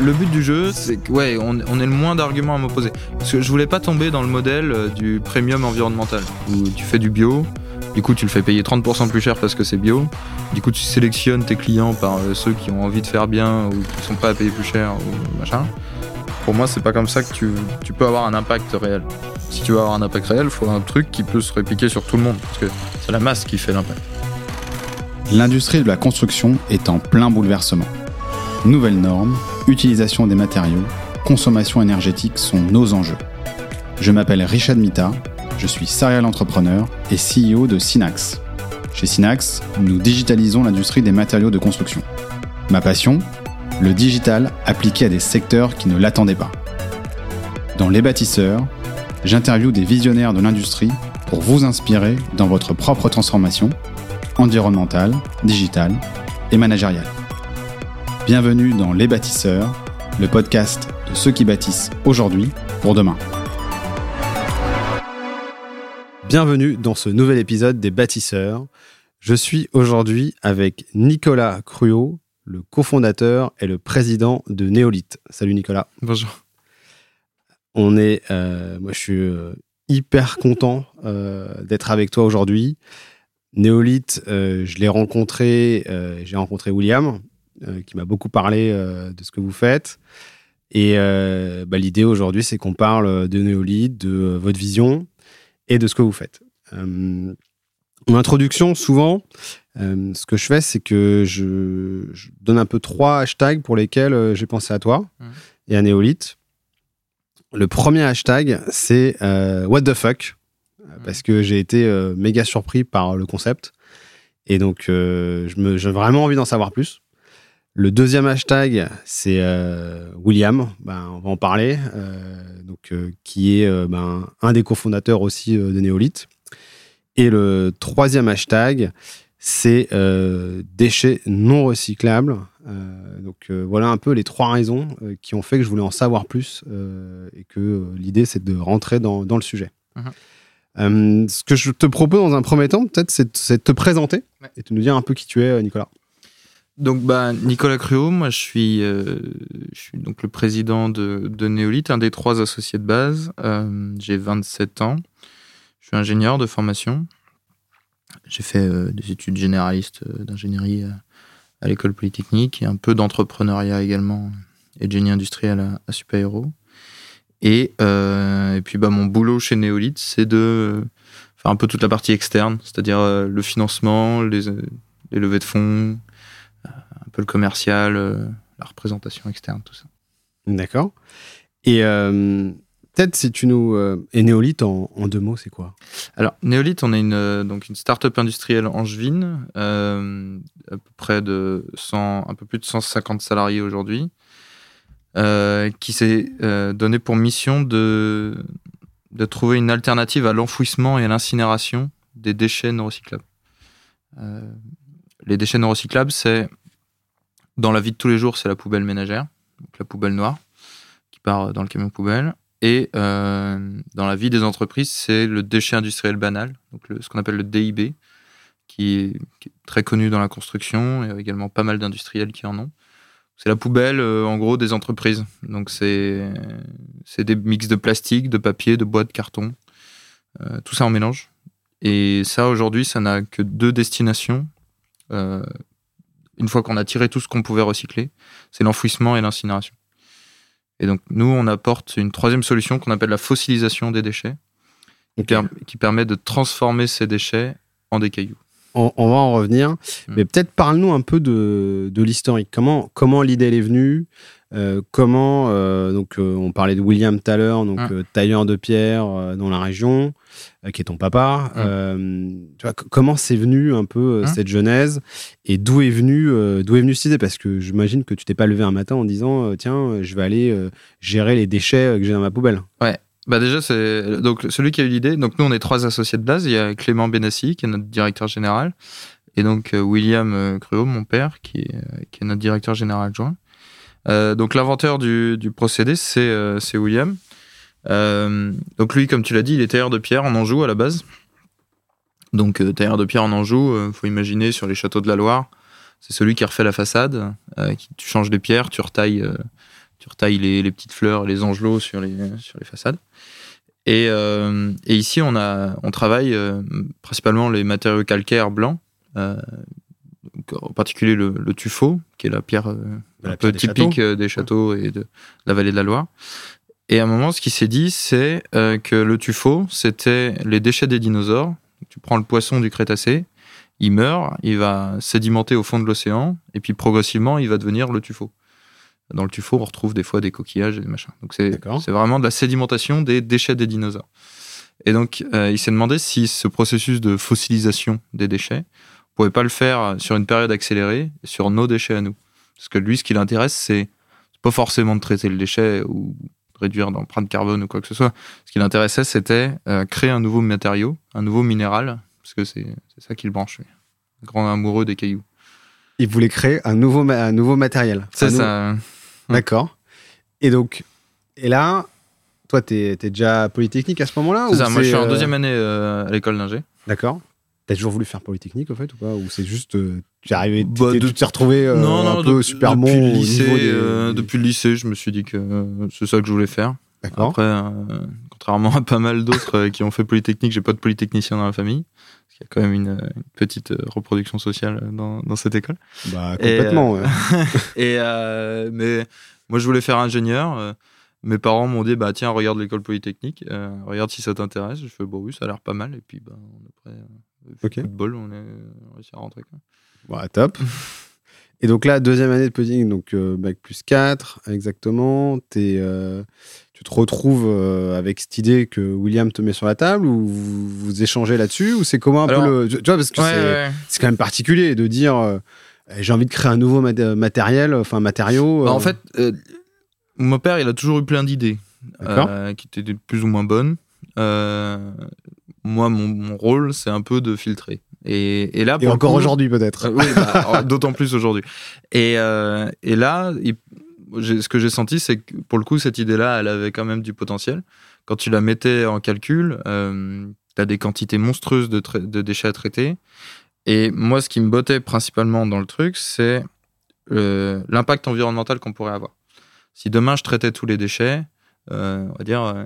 le but du jeu, c'est que ouais, on, on ait le moins d'arguments à m'opposer. Parce que je voulais pas tomber dans le modèle euh, du premium environnemental, où tu fais du bio, du coup tu le fais payer 30% plus cher parce que c'est bio, du coup tu sélectionnes tes clients par euh, ceux qui ont envie de faire bien ou qui sont pas à payer plus cher ou machin. Pour moi, c'est pas comme ça que tu, tu peux avoir un impact réel. Si tu veux avoir un impact réel, il faut un truc qui peut se répliquer sur tout le monde, parce que c'est la masse qui fait l'impact. L'industrie de la construction est en plein bouleversement. Nouvelles normes, utilisation des matériaux, consommation énergétique sont nos enjeux. Je m'appelle Richard Mita, je suis serial entrepreneur et CEO de Synax. Chez Synax, nous digitalisons l'industrie des matériaux de construction. Ma passion Le digital appliqué à des secteurs qui ne l'attendaient pas. Dans Les bâtisseurs, j'interviewe des visionnaires de l'industrie pour vous inspirer dans votre propre transformation environnementale, digitale et managériale. Bienvenue dans Les bâtisseurs, le podcast de ceux qui bâtissent aujourd'hui pour demain. Bienvenue dans ce nouvel épisode des bâtisseurs. Je suis aujourd'hui avec Nicolas Cruot, le cofondateur et le président de Néolith. Salut Nicolas. Bonjour. On est, euh, moi je suis euh, hyper content euh, d'être avec toi aujourd'hui. Néolith, euh, je l'ai rencontré, euh, j'ai rencontré William, qui m'a beaucoup parlé euh, de ce que vous faites. Et euh, bah, l'idée aujourd'hui, c'est qu'on parle de Néolith, de euh, votre vision et de ce que vous faites. Euh, en introduction, souvent, euh, ce que je fais, c'est que je, je donne un peu trois hashtags pour lesquels euh, j'ai pensé à toi Mhm. et à Néolith. Le premier hashtag, c'est euh, What the fuck parce que j'ai été euh, méga surpris par le concept. Et donc, euh, j'ai vraiment envie d'en savoir plus. Le deuxième hashtag, c'est euh, William. Ben, on va en parler. euh, donc, euh, qui est ben, un des cofondateurs aussi de Néolith. Et le troisième hashtag, c'est déchets non recyclables. Donc, voilà un peu les trois raisons qui ont fait que je voulais en savoir plus et que l'idée, c'est de rentrer dans, dans le sujet. Euh, ce que je te propose dans un premier temps, peut-être, c'est, de te présenter Ouais. et de nous dire un peu qui tu es, Nicolas. Donc, bah, Nicolas Cruot, moi, je suis, euh, donc le président de, de un des trois associés de base. Euh, j'ai 27 ans. Je suis ingénieur de formation. J'ai fait euh, des études généralistes d'ingénierie à l'école polytechnique et un peu d'entrepreneuriat également et de génie industriel à, à. Et, puis, bah, mon boulot chez Néolith, c'est de faire un peu toute la partie externe, c'est-à-dire le financement, les levées de fonds, un peu le commercial, euh, la représentation externe, tout ça. D'accord. Et peut-être si tu nous. euh, et Néolith, en, en deux mots, c'est quoi? Alors, Néolith, on est une, euh, donc une start-up industrielle angevine, euh, à peu près de 100, un peu plus de 150 salariés aujourd'hui, euh, qui s'est euh, donné pour mission de, de trouver une alternative à l'enfouissement et à l'incinération des déchets non recyclables. Les déchets non recyclables, c'est dans la vie de tous les jours, c'est la poubelle ménagère, donc la poubelle noire, qui part dans le camion poubelle. Et euh, dans la vie des entreprises, c'est le déchet industriel banal, donc ce qu'on appelle le DIB, qui est, très connu dans la construction et également pas mal d'industriels qui en ont. C'est la poubelle, euh, en gros, des entreprises. Donc c'est des mix de plastique, de papier, de bois, de carton, euh, tout ça en mélange. Et ça, aujourd'hui, ça n'a que deux destinations. Une fois qu'on a tiré tout ce qu'on pouvait recycler, c'est l'enfouissement et l'incinération. Et donc, nous, on apporte une troisième solution qu'on appelle la fossilisation des déchets, qui, per- qui permet de transformer ces déchets en des cailloux. on, on va en revenir. Mm. Mais peut-être parle-nous un peu de, de l'historique. Comment, comment l'idée elle est venue Euh, Comment. euh, donc, euh, on parlait de William tout à l'heure, donc Mm. euh, tailleur de pierre dans la région, qui est ton papa. Mm. Euh, tu vois, c- comment c'est venu un peu euh, Mm. cette genèse et d'où est venu euh, d'où est venue cette idée? Parce que j'imagine que tu t'es pas levé un matin en disant euh, tiens, euh, je vais aller euh, gérer les déchets euh, que j'ai dans ma poubelle. Bah déjà, c'est donc celui qui a eu l'idée. Donc nous, on est trois associés de base. Il y a Clément Benassi, qui est notre directeur général, et donc euh, William euh, mon père, qui est, euh, qui est notre directeur général adjoint. Euh, donc l'inventeur du, du procédé, c'est euh, c'est William. Euh, donc lui, comme tu l'as dit, il est tailleur de pierre en Anjou à la base. Donc euh, tailleur de pierre en Anjou, euh, faut imaginer sur les châteaux de la Loire, c'est celui qui refait la façade. euh, qui, tu changes les pierres, tu retailles, euh, tu retailles les, les petites fleurs, les angelots sur les, sur les façades. Et, et ici, on, a, on travaille principalement les matériaux calcaires blancs, donc, en particulier le, le tuffeau, qui est la pierre euh, La un peu pierre des typique châteaux. des châteaux et de, la vallée de la Loire. Et à un moment, ce qui s'est dit, c'est euh, que le tuffeau, c'était les déchets des dinosaures. Tu prends le poisson du Crétacé, il meurt, il va sédimenter au fond de l'océan, et puis progressivement, il va devenir le tuffeau. Dans le tuffeau, on retrouve des fois des coquillages et des machins. Donc c'est vraiment de la sédimentation des déchets des dinosaures. Et donc, euh, il s'est demandé si ce processus de fossilisation des déchets, on pouvait pas le faire sur une période accélérée sur nos déchets à nous. Parce que lui, ce qui l'intéresse, c'est pas forcément de traiter le déchet ou réduire l'empreinte carbone ou quoi que ce soit. Ce qui l'intéressait, c'était euh, créer un nouveau matériau, un nouveau minéral, parce que c'est ça qui le branche. lui. Un grand amoureux des cailloux. Il voulait créer un nouveau, ma- un nouveau matériel. C'est ça. D'accord. Et donc, et là, toi, t'es es déjà polytechnique à ce moment-là C'est ça. Moi, je suis en euh, deuxième année euh, à l'école d'ingé. D'accord. T'as toujours voulu faire polytechnique, au fait, ou pas? Ou c'est juste, euh, tu es arrivé, Bah, t'es- de- tu t'es retrouvé euh, un peu de- super depuis bon le au lycée, des- euh, depuis le lycée, je me suis dit que euh, c'est ça que je voulais faire. D'accord. Après, contrairement à pas mal d'autres qui ont fait Polytechnique, j'ai pas de polytechnicien dans la famille. Parce qu'il y a quand même une, une petite reproduction sociale dans, dans cette école. Bah, Et, complètement. ouais. Et mais moi, je voulais faire ingénieur. Mes parents m'ont dit bah tiens, regarde l'école Polytechnique, euh, regarde si ça t'intéresse. Je fais bon oui, ça a l'air pas mal. Et puis bah, après, euh, Ok. coup de bol, on est réussi à rentrer. Quoi. Voilà, top. Et donc là, deuxième année de Polytechnique, donc euh, bac plus 4, exactement. T'es, euh, tu te retrouves euh, avec cette idée que William te met sur la table ou vous, vous échangez là-dessus ou c'est comment un Alors- peu le. Tu vois, parce que c'est, c'est quand même particulier de dire euh, j'ai envie de créer un nouveau mat- matériel, enfin matériau. Bah, en fait, mon père, il a toujours eu plein d'idées euh, qui étaient plus ou moins bonnes. Euh, moi, mon, mon rôle, c'est un peu de filtrer. Et, et là, et encore aujourd'hui peut-être. Euh, oui, bah, d'autant plus aujourd'hui. Et, et là, il- ce que j'ai senti, c'est que pour le coup, cette idée-là, elle avait quand même du potentiel. Quand tu la mettais en calcul, tu as des quantités monstrueuses de, de déchets à traiter. Et moi, ce qui me bottait principalement dans le truc, c'est l'impact environnemental qu'on pourrait avoir. Si demain je traitais tous les déchets, euh, on va dire, euh,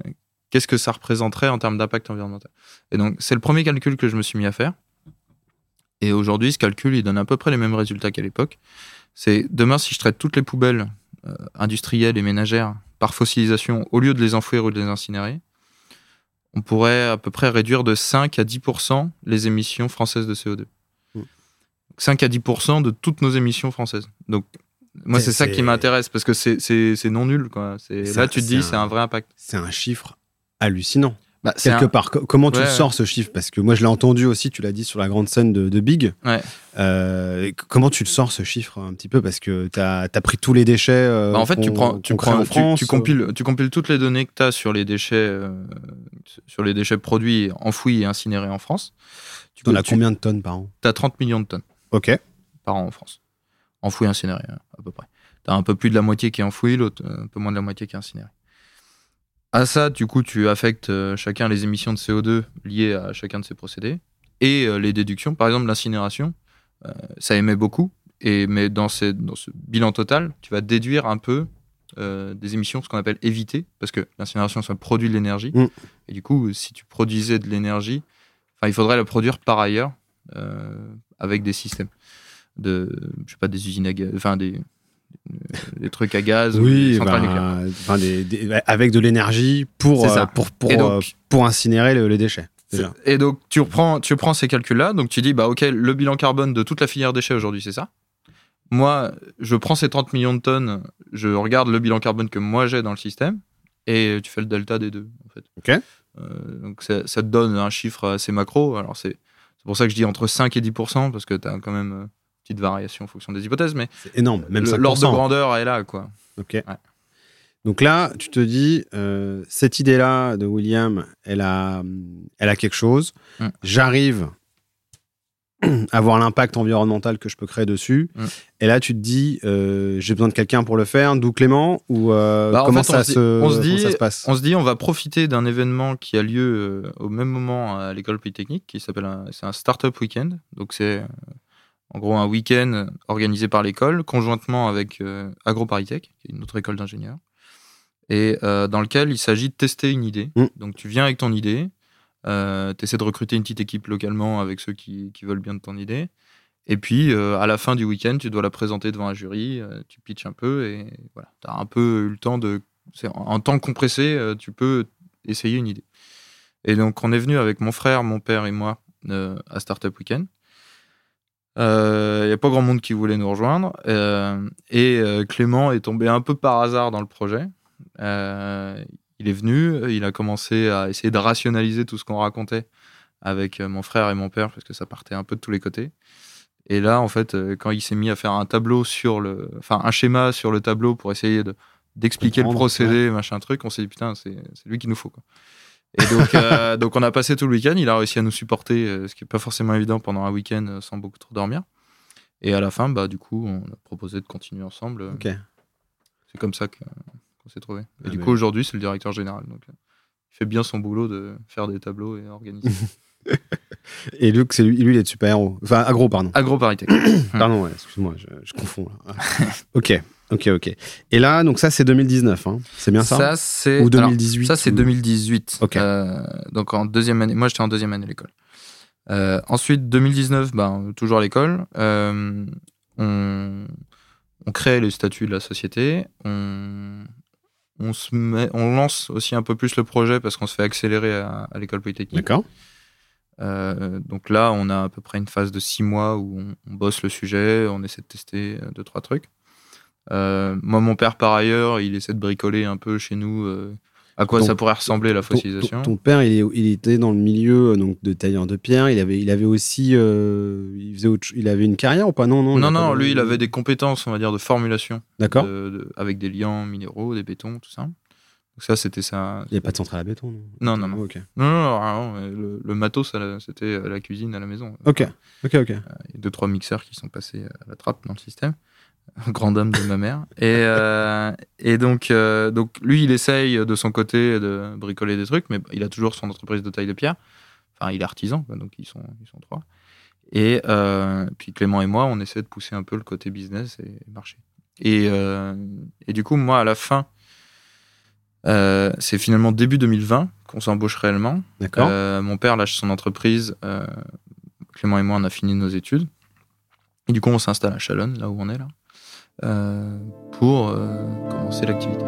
qu'est-ce que ça représenterait en termes d'impact environnemental? Et donc, c'est le premier calcul que je me suis mis à faire. Et aujourd'hui, ce calcul, il donne à peu près les mêmes résultats qu'à l'époque. C'est demain, si je traite toutes les poubelles euh, industrielles et ménagères par fossilisation, au lieu de les enfouir ou de les incinérer, on pourrait à peu près réduire de 5 à 10% les émissions françaises de CO2. Mm. 5 à 10% de toutes nos émissions françaises. Donc, moi, C'est- ça qui m'intéresse parce que c'est- non nul. Quoi. Là, tu te dis, c'est un vrai impact. C'est un chiffre hallucinant. Bah, Quelque un- part, Co- comment tu Ouais, sors ce chiffre? Parce que moi je l'ai entendu aussi, tu l'as dit sur la grande scène de, de Big. Ouais. Euh, comment tu le sors ce chiffre un petit peu? Parce que tu as, pris tous les déchets. euh, Bah, en fait, tu prends, tu prends, en tu- France. tu, compiles, tu compiles toutes les données que tu as sur les déchets, euh, sur les déchets produits, enfouis et incinérés en France. Tu Tu en as tu- combien de tonnes par an? T'as 30 millions de tonnes Ok. par an en France. Enfouis incinérés, à peu près. T'as un peu plus de la moitié qui est enfoui, l'autre euh, un peu moins de la moitié qui est incinéré. À ça, du coup, tu affectes euh, chacun les émissions de CO2 liées à chacun de ces procédés et euh, les déductions. Par exemple, l'incinération, euh, ça émet beaucoup, et, mais dans, ces- dans ce bilan total, tu vas déduire un peu euh, des émissions, ce qu'on appelle évitées, parce que l'incinération, ça produit de l'énergie. Mm. Et du coup, si tu produisais de l'énergie, il faudrait la produire par ailleurs euh, avec des systèmes de, je sais pas, des usines à gaz, enfin des, des trucs à gaz ou Oui, des centrales nucléaires. enfin, des- des- avec de l'énergie pour, euh, pour, pour, donc- euh, pour incinérer le- les déchets. Déjà. Et donc, tu reprends, tu prends ces calculs-là, donc tu dis, bah, OK, le bilan carbone de toute la filière déchets aujourd'hui, c'est ça. Moi, je prends ces 30 millions de tonnes, je regarde le bilan carbone que moi j'ai dans le système, et tu fais le delta des deux, en fait. Ok. Euh, donc, ça, ça te donne un chiffre assez macro. Alors, c'est c'est pour ça que je dis entre 5 et 10%, parce que tu as quand même euh, une petite variation en fonction des hypothèses, mais C'est énorme, même le- 5%. l'ordre de grandeur est là, quoi. Ok. Donc là, tu te dis, euh, cette idée-là de William, elle a, elle a quelque chose. Mm. J'arrive à voir l'impact environnemental que je peux créer dessus. Mm. Et là, tu te dis, euh, j'ai besoin de quelqu'un pour le faire, d'où Clément Ou euh, Bah, en comment, fait, ça on se dit- se, on se comment dit- ça se passe? On se dit, on va profiter d'un événement qui a lieu au même moment à l'école polytechnique, qui s'appelle un, c'est un startup weekend. Donc c'est En gros, un week-end organisé par l'école, conjointement avec euh, AgroParisTech, qui est une autre école d'ingénieurs, et euh, dans lequel il s'agit de tester une idée. Mm. Donc, tu viens avec ton idée, euh, tu essaies de recruter une petite équipe localement avec ceux qui, qui veulent bien de ton idée. Et puis, euh, à la fin du week-end, tu dois la présenter devant un jury, euh, tu pitches un peu, et voilà, tu as un peu eu le temps de. En, temps compressé, tu peux essayer une idée. Et donc, on est venu avec mon frère, mon père et moi à Startup Weekend. Il n'y a pas grand monde qui voulait nous rejoindre. euh, et euh, Clément est tombé un peu par hasard dans le projet. Euh, il est venu, il a commencé à essayer de rationaliser tout ce qu'on racontait avec euh, mon frère et mon père, parce que ça partait un peu de tous les côtés. Et là, en fait, euh, quand il s'est mis à faire un tableau sur le. Enfin, un schéma sur le tableau pour essayer de d'expliquer le procédé, machin truc, on s'est dit putain, c'est c'est lui qu'il nous faut. Quoi. Et donc, euh, donc, on a passé tout le week-end. Il a réussi à nous supporter, euh, ce qui n'est pas forcément évident pendant un week-end euh, sans beaucoup trop dormir. Et à la fin, bah, du coup, on a proposé de continuer ensemble. C'est comme ça qu'on s'est trouvé. Et Ah du coup, aujourd'hui, c'est le directeur général. Donc, il fait bien son boulot de faire des tableaux et organiser. Et Luc, c'est lui, lui, il est super-héros. Enfin, agro, pardon. Agroparité. Pardon, ouais, excuse-moi, je, je confonds. là. Ok, ok, ok. Et là, donc ça, c'est 2019, hein. c'est bien ça, Ça, c'est. Ou alors, 2018 Ça, c'est ou- 2018. Ok. Euh, donc, en deuxième année. Moi, j'étais en deuxième année à l'école. Euh, ensuite, 2019, ben, toujours à l'école. euh, on, on crée les statuts de la société. On, on, se met, on lance aussi un peu plus le projet parce qu'on se fait accélérer à, à l'école polytechnique. D'accord. Euh, donc là, on a à peu près une phase de six mois où on, on bosse le sujet, on essaie de tester euh, deux, trois trucs. Euh, moi, mon père, par ailleurs, il essaie de bricoler un peu chez nous euh, à quoi Ton- ça pourrait ressembler la fossilisation. ton- ton père, il, était dans le milieu euh, donc, de tailleur de pierre. Il avait, il avait aussi. euh, il, faisait autre il avait une carrière ou pas? Non, non. non, a pas non, lui, il avait des compétences, on va dire, de formulation, D'accord. de- de- avec des liants minéraux, des bétons, tout ça. Donc ça, c'était ça. Il n'y avait pas de centrale à béton, non? Non, non, non. Ok, Non, non, le, le matos, c'était la cuisine, à la maison. ok, ok. ok. Il y a deux, trois mixeurs qui sont passés à la trappe dans le système. Grand dame de ma mère. Et, euh, et donc, euh, donc, lui, il essaye de son côté de bricoler des trucs, mais il a toujours son entreprise de taille de pierre. Enfin, il est artisan, quoi, donc ils sont, ils sont trois. Et euh, puis Clément et moi, on essaie de pousser un peu le côté business et marché. Et, et du coup, moi, à la fin, c'est finalement début 2020 qu'on s'embauche réellement. D'accord. Mon père lâche son entreprise. Clément et moi, on a fini nos études. Et du coup, on s'installe à Chalonne, là où on est là, pour euh, commencer l'activité.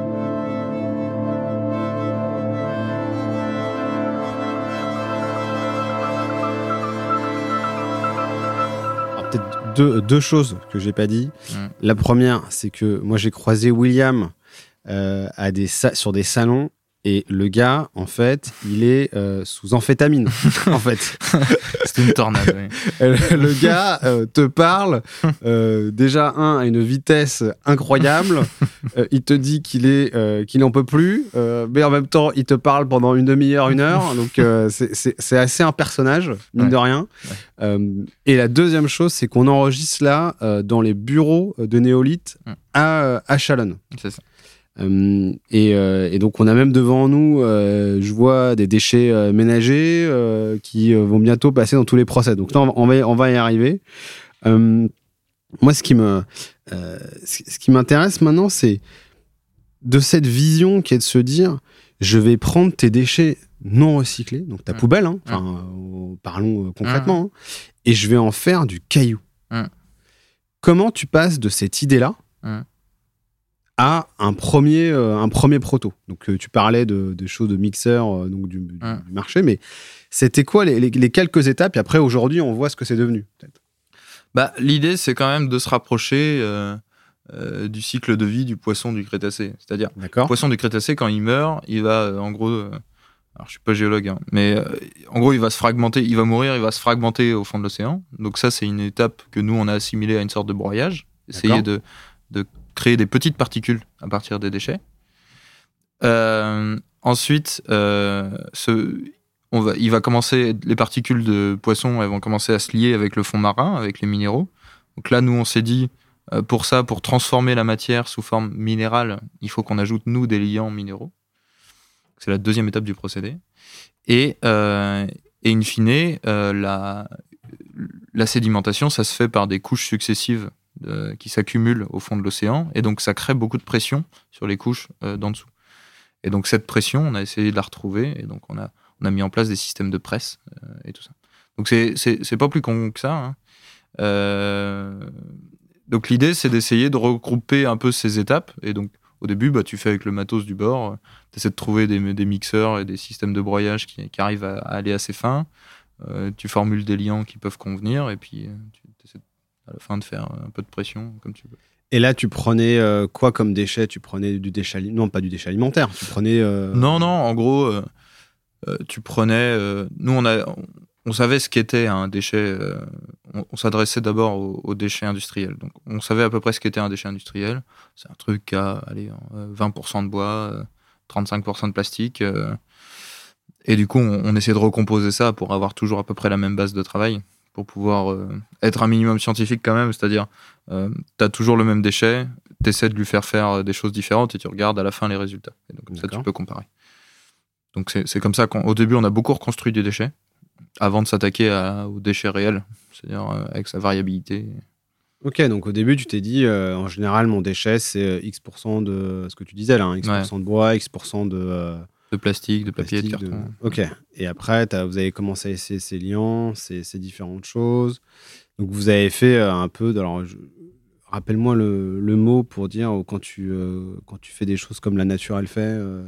Peut-être deux, deux choses que j'ai pas dit. Mm. La première, c'est que moi j'ai croisé William euh, à des sur des salons et le gars, en fait, il est euh, sous amphétamine. en fait, C'était une tornade. oui. Le gars euh, te parle euh, déjà un à une vitesse incroyable. Il te dit qu'il est qu'il n'en peut plus, mais en même temps, il te parle pendant une demi-heure, une heure. Donc c'est- c'est c'est assez un personnage, mine Ouais. de rien. Ouais. Et la deuxième chose, c'est qu'on enregistre là dans les bureaux de Néolith Mm. à, à Chalonne. C'est ça. Euh, et, euh, et donc on a même devant nous, euh, je vois des déchets ménagers qui vont bientôt passer dans tous les procès. Donc là, on va, on y arriver. Moi, ce qui me, ce ce qui m'intéresse maintenant, c'est de cette vision qui est de se dire, je vais prendre tes déchets non recyclés, donc ta Mm. poubelle, hein, euh, parlons concrètement, hein, et je vais en faire du caillou. Mm. Comment tu passes de cette idée-là. À un premier, euh, un premier proto. Donc euh, tu parlais de, de choses de mixeur, euh, donc du, marché, mais c'était quoi les, les- les quelques étapes? Et après aujourd'hui, on voit ce que c'est devenu. peut-être. Bah, L'idée, c'est quand même de se rapprocher euh, euh, du cycle de vie du poisson du Crétacé. C'est-à-dire, le poisson du Crétacé, quand il meurt, il va, euh, en gros, alors je suis pas géologue, hein, mais en gros, il va se fragmenter, il va mourir, il va se fragmenter au fond de l'océan. Donc ça, c'est une étape que nous, on a assimilée à une sorte de broyage. Essayer de, de créer des petites particules à partir des déchets. Euh, ensuite, euh, on va, il va commencer, les particules de poisson, elles vont commencer à se lier avec le fond marin, avec les minéraux. Donc là, nous, on s'est dit, euh, pour ça, pour transformer la matière sous forme minérale, il faut qu'on ajoute, nous, des liants minéraux. C'est la deuxième étape du procédé. Et, et in fine, la, la sédimentation, ça se fait par des couches successives de- qui s'accumulent au fond de l'océan, et donc ça crée beaucoup de pression sur les couches euh, d'en dessous. Et donc cette pression, on a essayé de la retrouver, et donc on a, on a mis en place des systèmes de presse euh, et tout ça. Donc c'est- pas plus con que ça. hein. Euh, donc l'idée, c'est d'essayer de regrouper un peu ces étapes, et donc au début, bah, tu fais avec le matos du bord, tu essaies de trouver des, mixeurs et des systèmes de broyage qui, arrivent à, aller assez fin. Euh, tu formules des liants qui peuvent convenir et puis euh, tu à la fin de faire un peu de pression comme tu veux. Et là, tu prenais euh, quoi comme déchet Tu prenais du déchet Non, pas du déchet alimentaire. Tu prenais. euh, Non, non, en gros, euh, tu prenais. nous, on, a, on, savait ce qu'était un déchet. on on s'adressait d'abord aux, aux déchets industriels. Donc, on savait à peu près ce qu'était un déchet industriel. C'est un truc a allez, euh, 20% de bois, euh, 35% de plastique. et du coup, on, on essaie de recomposer ça pour avoir toujours à peu près la même base de travail, pour pouvoir euh, être un minimum scientifique quand même. C'est-à-dire, tu as toujours le même déchet, tu essaies de lui faire faire euh, des choses différentes et tu regardes à la fin les résultats. Et donc, comme ça, tu peux comparer. Donc, c'est comme ça qu'au début, on a beaucoup reconstruit des déchets avant de s'attaquer aux déchets réels, c'est-à-dire euh, avec sa variabilité. Ok, donc au début, tu t'es dit, euh, en général, mon déchet, c'est euh, X% de ce que tu disais là, hein, X% de bois, X% de. De plastique, de papier, de plastique, de- carton. Ok. Et après, vous avez commencé à essayer ces liants, ces, ces différentes choses. Donc vous avez fait euh, un peu. de- Alors, je- rappelle-moi le, le mot pour dire euh, quand tu euh, quand tu fais des choses comme la nature elle fait. euh,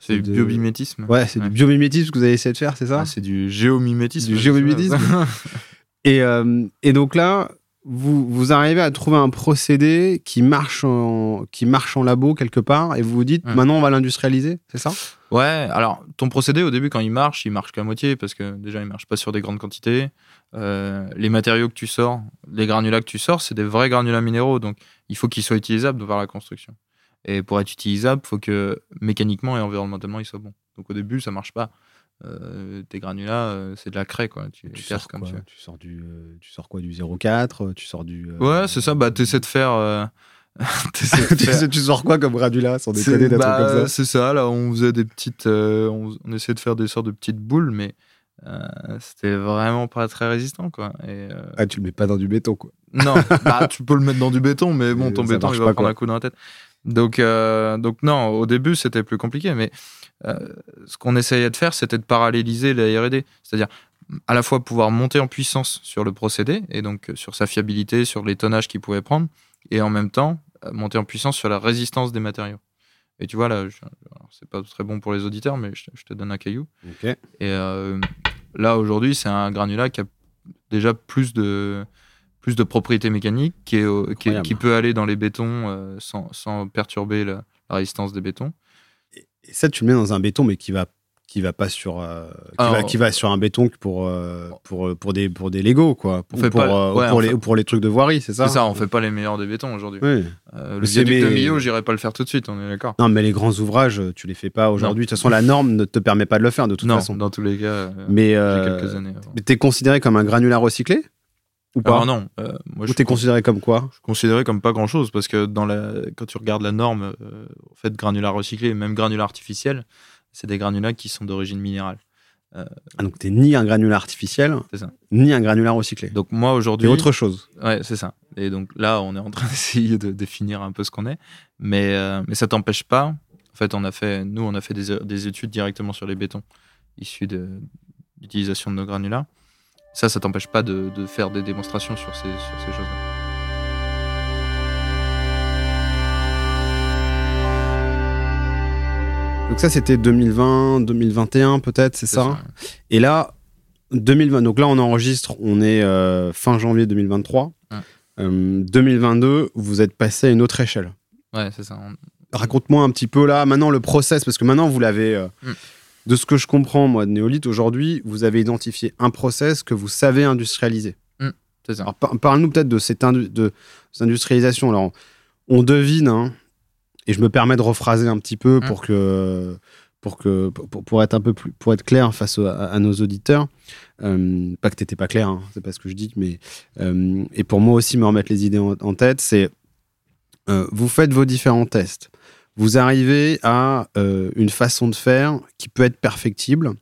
C'est du de- biomimétisme. Ouais, c'est du biomimétisme que vous avez essayé de faire, c'est ça? Ah, c'est du géomimétisme. Du géomimétisme. Et, euh, et donc là, vous, vous arrivez à trouver un procédé qui marche en, qui marche en labo quelque part et vous vous dites maintenant on va l'industrialiser, c'est ça? Ouais, alors ton procédé au début quand il marche, il marche qu'à moitié parce que déjà il marche pas sur des grandes quantités. Euh, les matériaux que tu sors, les granulats que tu sors, c'est des vrais granulats minéraux, donc il faut qu'ils soient utilisables par la construction. Et pour être utilisable, il faut que mécaniquement et environnementalement ils soient bons. Donc au début ça marche pas. Euh, tes granulats, euh, c'est de la craie quoi. Tu, tu sors, comme quoi? tu veux. tu sors du euh, tu sors quoi? Du 0,4 tu sors du Ouais, c'est ça. Bah t'essaies de faire. tu, tu sors quoi comme gradula sans déconner d'être bah, comme ça c'est ça, là, on faisait des petites. euh, on, on essayait de faire des sortes de petites boules, mais euh, c'était vraiment pas très résistant, quoi. Et, euh, Ah, tu le mets pas dans du béton quoi. non, bah, tu peux le mettre dans du béton, mais bon, ton béton, il va pas, prendre quoi. un coup dans la tête. Donc, donc non, au début, c'était plus compliqué, mais ce qu'on essayait de faire, c'était de paralléliser la R&D. C'est-à-dire, à la fois pouvoir monter en puissance sur le procédé, et donc sur sa fiabilité, sur les tonnages qu'il pouvait prendre, et en même temps, euh, monter en puissance sur la résistance des matériaux. Et tu vois, là, c'est pas très bon pour les auditeurs, mais je, je te donne un caillou. Et euh, là, aujourd'hui, c'est un granulat qui a déjà plus de, plus de propriétés mécaniques, qui, est, au- qui, est- Incroyable. qui peut aller dans les bétons euh, sans, sans perturber la, la résistance des bétons. Et ça tu le mets dans un béton mais qui va qui va pas sur euh, qui, Alors- va, qui va sur un béton pour euh, pour euh, pour des pour des Lego quoi. On Ou fait pour pas- ou ouais, pour on les fait- pour les trucs de voirie, c'est ça C'est ça, on fait pas les meilleurs des bétons aujourd'hui. Oui. Euh, le viaduc de mais- Millau, j'irai pas le faire tout de suite, on est d'accord. Non, mais les grands ouvrages, tu les fais pas aujourd'hui. De toute façon, la norme ne te permet pas de le faire de toute Non, façon. dans tous les cas, Mais quelques années. avant. mais t'es considéré comme un granulat recyclé ou pas Alors non, moi Ou t'es considéré comme quoi je suis considéré comme pas grand chose parce que dans la, quand tu regardes la norme, en fait, granulat recyclé, même granulat artificiel, c'est des granulats qui sont d'origine minérale. ah, Donc t'es ni un granulat artificiel, ça. ni un granulat recyclé. Donc moi aujourd'hui, autre chose. ouais, c'est ça. Et donc là, on est en train d'essayer de définir un peu ce qu'on est, mais euh, mais ça t'empêche pas. En fait, on a fait, nous, on a fait des, des études directement sur les bétons issus de l'utilisation de nos granulats. Ça, ça t'empêche pas de, de faire des démonstrations sur ces, sur ces choses-là. Donc ça, c'était 2020, 2021 peut-être, c'est ça. Et là, 2020. Donc là, on enregistre. On est euh, fin janvier 2023. Ouais. Euh, 2022, vous êtes passé à une autre échelle. Ouais, c'est ça. On- Raconte-moi un petit peu là, maintenant le process, parce que maintenant vous l'avez, euh, Mm. de ce que je comprends moi de Néolith aujourd'hui, vous avez identifié un process que vous savez industrialiser. C'est ça. Par- parle-nous peut-être de cette, indu- de cette industrialisation. Alors on, on devine, hein, et je me permets de rephraser un petit peu Mm. pour que pour que pour, pour être un peu plus pour être clair face à, à nos auditeurs. Euh, pas que t'étais pas clair, hein, c'est pas ce que je dis, mais euh, et pour moi aussi me remettre les idées en, en tête, c'est euh, vous faites vos différents tests vous arrivez à une façon de faire qui peut être perfectible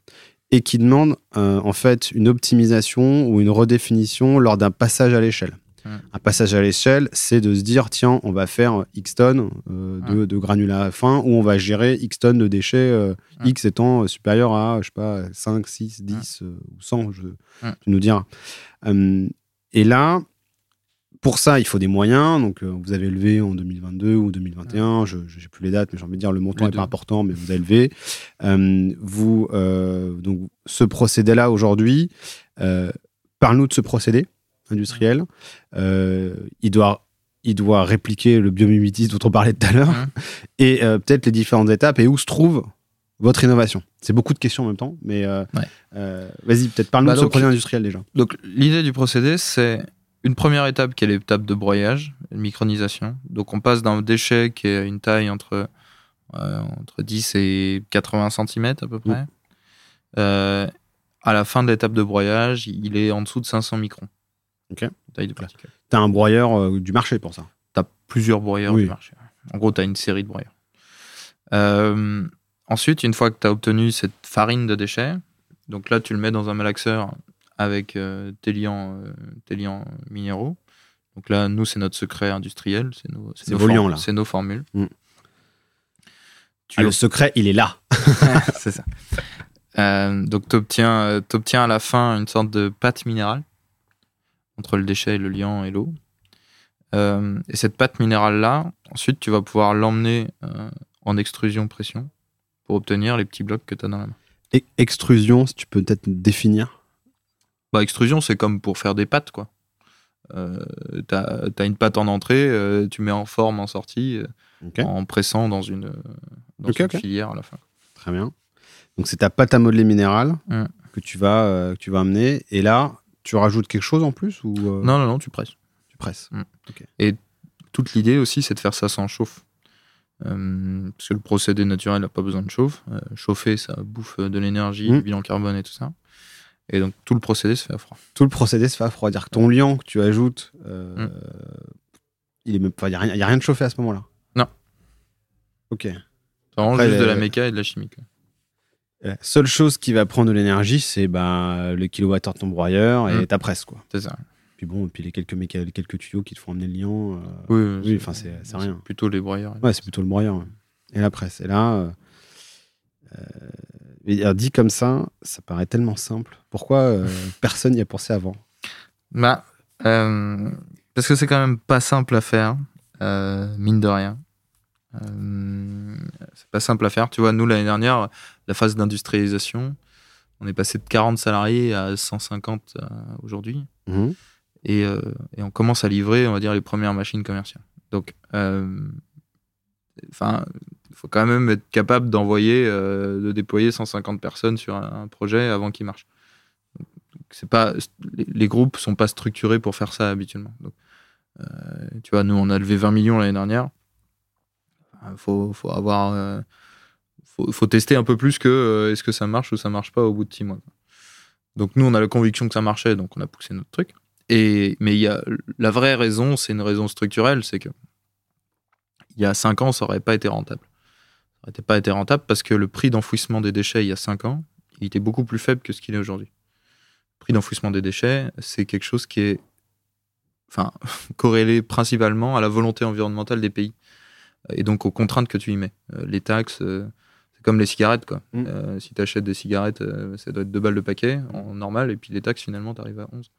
et qui demande en fait une optimisation ou une redéfinition lors d'un passage à l'échelle. Un passage à l'échelle, c'est de se dire tiens, on va faire X tonnes euh, de, de granulats fins ou on va gérer X tonnes de déchets, euh. X étant supérieur à, je sais pas, 5, 6, 10 euh, ou 100, je, tu nous diras. Euh, et là, pour ça, il faut des moyens. Donc, euh, vous avez levé en 2022 ou 2021, je n'ai plus les dates, mais j'ai envie de dire le montant n'est pas important, mais vous avez levé. Euh, vous, euh, donc, ce procédé-là aujourd'hui, euh, parle-nous de ce procédé industriel. Euh, il, doit, il doit répliquer le biomimétisme dont on parlait tout à l'heure Mhm. et euh, peut-être les différentes étapes et où se trouve votre innovation. C'est beaucoup de questions en même temps, mais euh, Ouais. euh, vas-y, peut-être parle-nous Bah de ce projet industriel déjà. Donc l'idée du procédé, c'est une première étape qui est l'étape de broyage, une micronisation. Donc on passe d'un déchet qui est une taille entre, entre 10 et 80 cm à peu près. Euh, à la fin de l'étape de broyage, il est en dessous de 500 microns. Ok. Taille de particule. Tu as un broyeur euh, du marché pour ça. Tu as plusieurs broyeurs Oui. du marché. En gros, tu as une série de broyeurs. Euh, ensuite, une fois que tu as obtenu cette farine de déchets, donc là, tu le mets dans un malaxeur avec euh, tes, liants, euh, tes liants minéraux. Donc là, nous, c'est notre secret industriel. C'est nos, C'est nos liants, là. C'est nos formules. Mm. Tu Ah, le secret, il est là. c'est ça. Donc, tu obtiens, à la fin une sorte de pâte minérale entre le déchet, le liant et l'eau. Euh, et cette pâte minérale-là, ensuite, tu vas pouvoir l'emmener euh, en extrusion pression pour obtenir les petits blocs que tu as dans la main. Et extrusion, si tu peux peut-être définir? Bah, extrusion, c'est comme pour faire des pâtes, quoi. Euh, tu as, une pâte en entrée, euh, tu mets en forme en sortie, en pressant dans une, dans une filière à la fin. Très bien. Donc c'est ta pâte à modeler minérale Mm. que tu vas que tu vas amener. Et là, tu rajoutes quelque chose en plus ou euh, Non, non, non, tu presses. tu presses toute l'idée aussi, c'est de faire ça sans chauffe. Euh, parce que le procédé naturel n'a pas besoin de chauffe. Euh, chauffer, ça bouffe de l'énergie, Mm. du bilan carbone et tout ça. Et donc, tout le procédé se fait à froid. Tout le procédé se fait à froid. C'est-à-dire que ton liant que tu ajoutes, Mm. il est même pas. Il y, a rien- a de chauffé à ce moment-là. Non. Ok. C'est vraiment Après, juste de la méca et de la chimie. quoi. La seule chose qui va prendre de l'énergie, c'est bah, le kilowattheure de ton broyeur et Mm. ta presse, quoi. C'est ça. Puis bon, puis les quelques, méca- quelques tuyaux qui te font amener le liant. euh, Oui, Oui, enfin, c'est- c'est rien. Plutôt les broyeurs. Ouais, c'est plutôt le broyeur. ouais. Et la presse. Et là, euh, euh, dit comme ça, ça paraît tellement simple. Pourquoi euh, personne n'y a pensé avant? Bah, euh, parce que c'est quand même pas simple à faire, euh, mine de rien. Euh, c'est pas simple à faire. Tu vois, nous, l'année dernière, la phase d'industrialisation, on est passé de 40 salariés à 150 euh, aujourd'hui. Mhm. Et, euh, et on commence à livrer, on va dire, les premières machines commerciales. Donc, euh, enfin, il faut quand même être capable d'envoyer, euh, de déployer 150 personnes sur un, un projet avant qu'il marche. C'est pas, les, les groupes sont pas structurés pour faire ça habituellement. Donc, tu vois, nous, on a levé 20 millions l'année dernière. Il faut, faut avoir, euh, faut, tester un peu plus que euh, est-ce que ça marche ou ça marche pas au bout de 6 mois. Donc nous, on a la conviction que ça marchait, donc on a poussé notre truc. Et, mais y a, la vraie raison, c'est une raison structurelle, c'est que il y a 5 ans, ça aurait pas été rentable. Ça aurait pas été rentable parce que le prix d'enfouissement des déchets il y a 5 ans, il était beaucoup plus faible que ce qu'il est aujourd'hui. Le prix d'enfouissement des déchets, c'est quelque chose qui est enfin, corrélé principalement à la volonté environnementale des pays et donc aux contraintes que tu y mets. Euh, les taxes, euh, c'est comme les cigarettes. Quoi. Mm. Euh, si tu achètes des cigarettes, ça doit être 2 balles de paquet en normal, et puis les taxes, finalement, tu arrives à 11.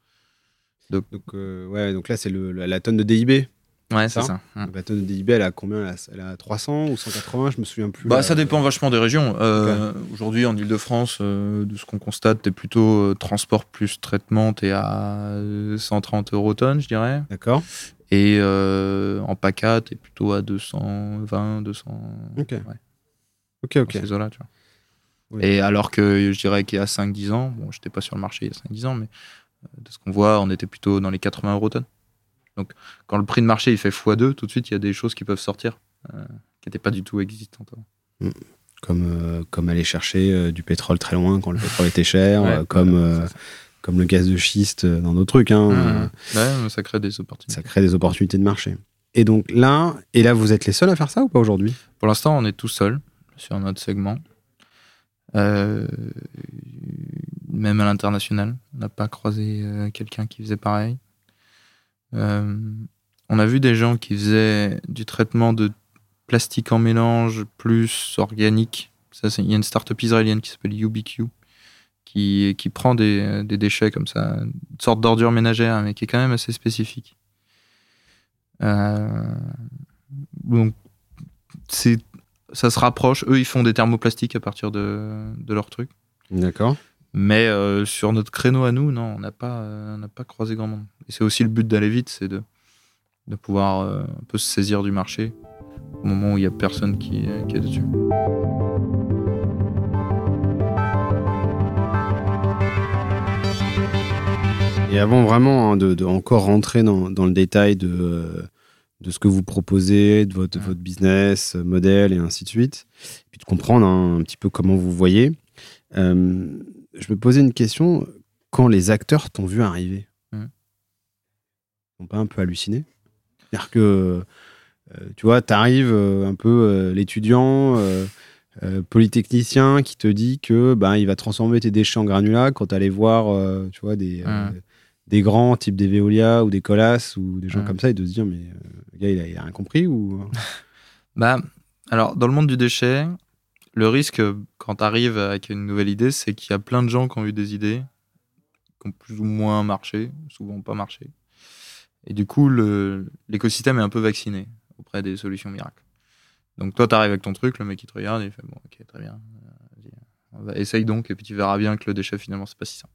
Donc, ouais, donc là, c'est la, la tonne de DIB. Ouais, c'est ça. La tonne de DIB, elle a combien? Elle a, elle a 300 ou 180 Je me souviens plus. Bah, là. ça dépend vachement des régions. Euh, Aujourd'hui, en Ile-de-France, euh, de ce qu'on constate, t'es plutôt transport plus traitement, t'es à euh, 130 euros tonne, je dirais. D'accord. Et euh, en PACA, t'es plutôt à 220, 200. Ok. Ouais, Ok, ok. dans ces eaux-là, tu vois. Oui. Et alors que je dirais qu'il y a 5-10 ans, bon, j'étais pas sur le marché il y a 5-10 ans, mais euh, de ce qu'on voit, on était plutôt dans les 80 euros tonne. Donc, quand le prix de marché il fait x2, tout de suite, il y a des choses qui peuvent sortir euh, qui n'étaient pas du tout existantes. avant. Comme, euh, comme aller chercher euh, du pétrole très loin quand le pétrole était cher, Ouais, euh, comme, euh, comme le gaz de schiste euh, dans nos trucs. Hein, Mmh. Ouais, mais ça crée des opportunités. Ça crée des opportunités de marché. Et donc là, et là, vous êtes les seuls à faire ça ou pas aujourd'hui? Pour l'instant, on est tout seul sur notre segment. Euh, même à l'international, on n'a pas croisé euh, quelqu'un qui faisait pareil. Euh, on a vu des gens qui faisaient du traitement de plastique en mélange plus organique. Il y a une start-up israélienne qui s'appelle UBQ qui, qui prend des, des déchets comme ça, une sorte d'ordure ménagère, mais qui est quand même assez spécifique. Euh, donc, c'est, ça se rapproche. Eux, ils font des thermoplastiques à partir de, de leur truc. D'accord. Mais euh, sur notre créneau à nous, non, on n'a pas, euh, on n'a pas croisé grand monde. Et c'est aussi le but d'aller vite, c'est de, de pouvoir euh, un peu se saisir du marché au moment où il n'y a personne qui, qui est dessus. Et avant vraiment hein, de, de encore rentrer dans, dans le détail de, euh, de ce que vous proposez, de votre, Ouais. votre business, euh, modèle et ainsi de suite, puis de comprendre hein, un petit peu comment vous voyez, euh, je me posais une question. Quand les acteurs t'ont vu arriver, Mhm. ils n'ont pas un peu halluciné C'est-à-dire que, euh, tu vois, tu arrives un peu euh, l'étudiant euh, euh, polytechnicien qui te dit que ben, il va transformer tes déchets en granulats quand tu allais voir, euh, tu vois, des, euh, Mhm. Des grands type des Veolia ou des Colas ou des gens Mhm. comme ça et de se dire, mais euh, le gars, il a, il a rien compris ou... Bah, alors, dans le monde du déchet, le risque euh, quand tu arrives avec une nouvelle idée, c'est qu'il y a plein de gens qui ont eu des idées, qui ont plus ou moins marché, souvent pas marché. Et du coup, l'écosystème est un peu vacciné auprès des solutions miracles. Donc, toi, tu arrives avec ton truc, le mec, il te regarde, et il fait Bon, ok, très bien. euh, on va- essaye donc, et puis tu verras bien que le déchet, finalement, c'est pas si simple.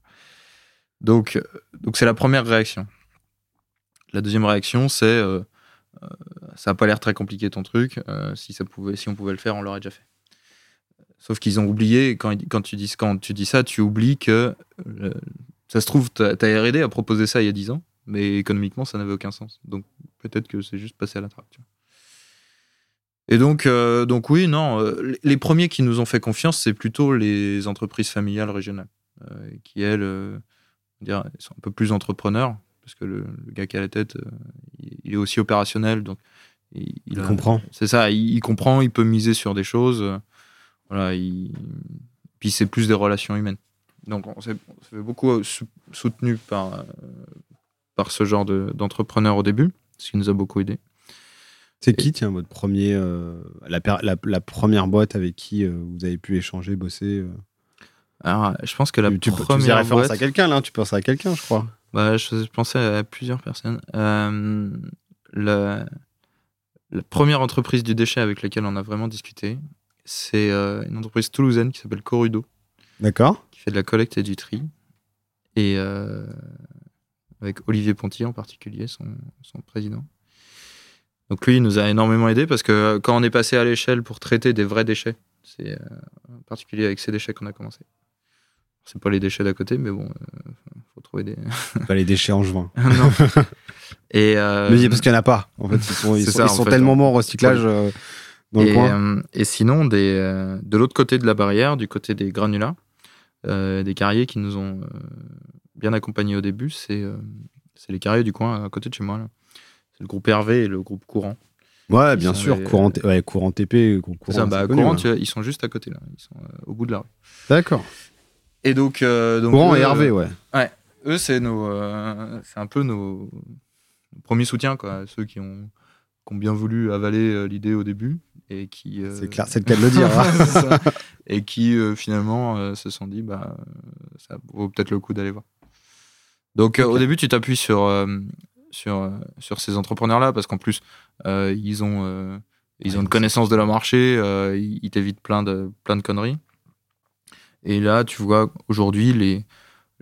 Donc, euh, donc c'est la première réaction. La deuxième réaction, c'est euh, euh, ça n'a pas l'air très compliqué ton truc. si, ça pouvait, si on pouvait le faire, on l'aurait déjà fait. Sauf qu'ils ont oublié, quand, quand, tu dis, quand tu dis ça, tu oublies que ça se trouve, ta, R&D a proposé ça il y a 10 ans, mais économiquement, ça n'avait aucun sens. Donc peut-être que c'est juste passé à la trappe. Et donc, donc oui, non, les- premiers qui nous ont fait confiance, c'est plutôt les entreprises familiales régionales, qui elles, dire, elles sont un peu plus entrepreneurs, parce que le, le gars qui a la tête, euh, il, il est aussi opérationnel, donc il, Il a- comprend. C'est ça, il, il comprend, il peut miser sur des choses. euh, voilà, il- puis c'est plus des relations humaines. Donc on s'est beaucoup euh, sou- soutenu par, par ce genre de- d'entrepreneurs au début, ce qui nous a beaucoup aidé. C'est qui, tiens, votre premier, euh, la, per- la, la première boîte avec qui euh, vous avez pu échanger, bosser euh? Alors, je pense que la tu, tu, tu faisais première référence boîte- à quelqu'un, là, tu penses à quelqu'un, je crois. Bah, je, pensais à plusieurs personnes. Euh, la, la première entreprise du déchet avec laquelle on a vraiment discuté, c'est euh, une entreprise toulousaine qui s'appelle Corudo, D'accord. qui fait de la collecte et du tri. Et euh, avec Olivier Ponty en particulier, son, son président. Donc lui, il nous a énormément aidé parce que quand on est passé à l'échelle pour traiter des vrais déchets, c'est en particulier avec ces déchets qu'on a commencé. C'est pas les déchets d'à côté, mais bon, euh, faut trouver des. Pas les déchets en juin. non. Et euh, Mais parce qu'il n'y en a pas. En fait, ils sont, ils sont, ça, ils en sont fait, tellement on- bons en recyclage euh, dans le et, coin. et sinon, des, de l'autre côté de la barrière, du côté des granulats, des carriers qui nous ont bien accompagnés au début, c'est les carriers du coin à côté de chez moi. là. C'est le groupe Hervé et le groupe Courant. Ouais, bien sûr. les- Courant, ouais, courant TP, courant, ça, bah, connu, ouais. ils sont juste à côté là, ils sont euh, au bout de la rue. D'accord. Et donc, euh, donc Courant eux, et Hervé, euh, ouais. eux, c'est nos, euh, c'est un peu nos, premiers soutiens, quoi. Ceux qui ont, qui ont bien voulu avaler euh, l'idée au début et qui. C'est clair, c'est le cas de le dire. hein. Et qui finalement se sont dit, bah, ça vaut peut-être le coup d'aller voir. Donc, au début, tu t'appuies sur, sur, sur ces entrepreneurs-là parce qu'en plus, euh, ils ont. euh, ils Ouais, ont une connaissance de leur marché, euh, ils ils t'évitent plein de, plein de conneries. Et là, tu vois, aujourd'hui, les,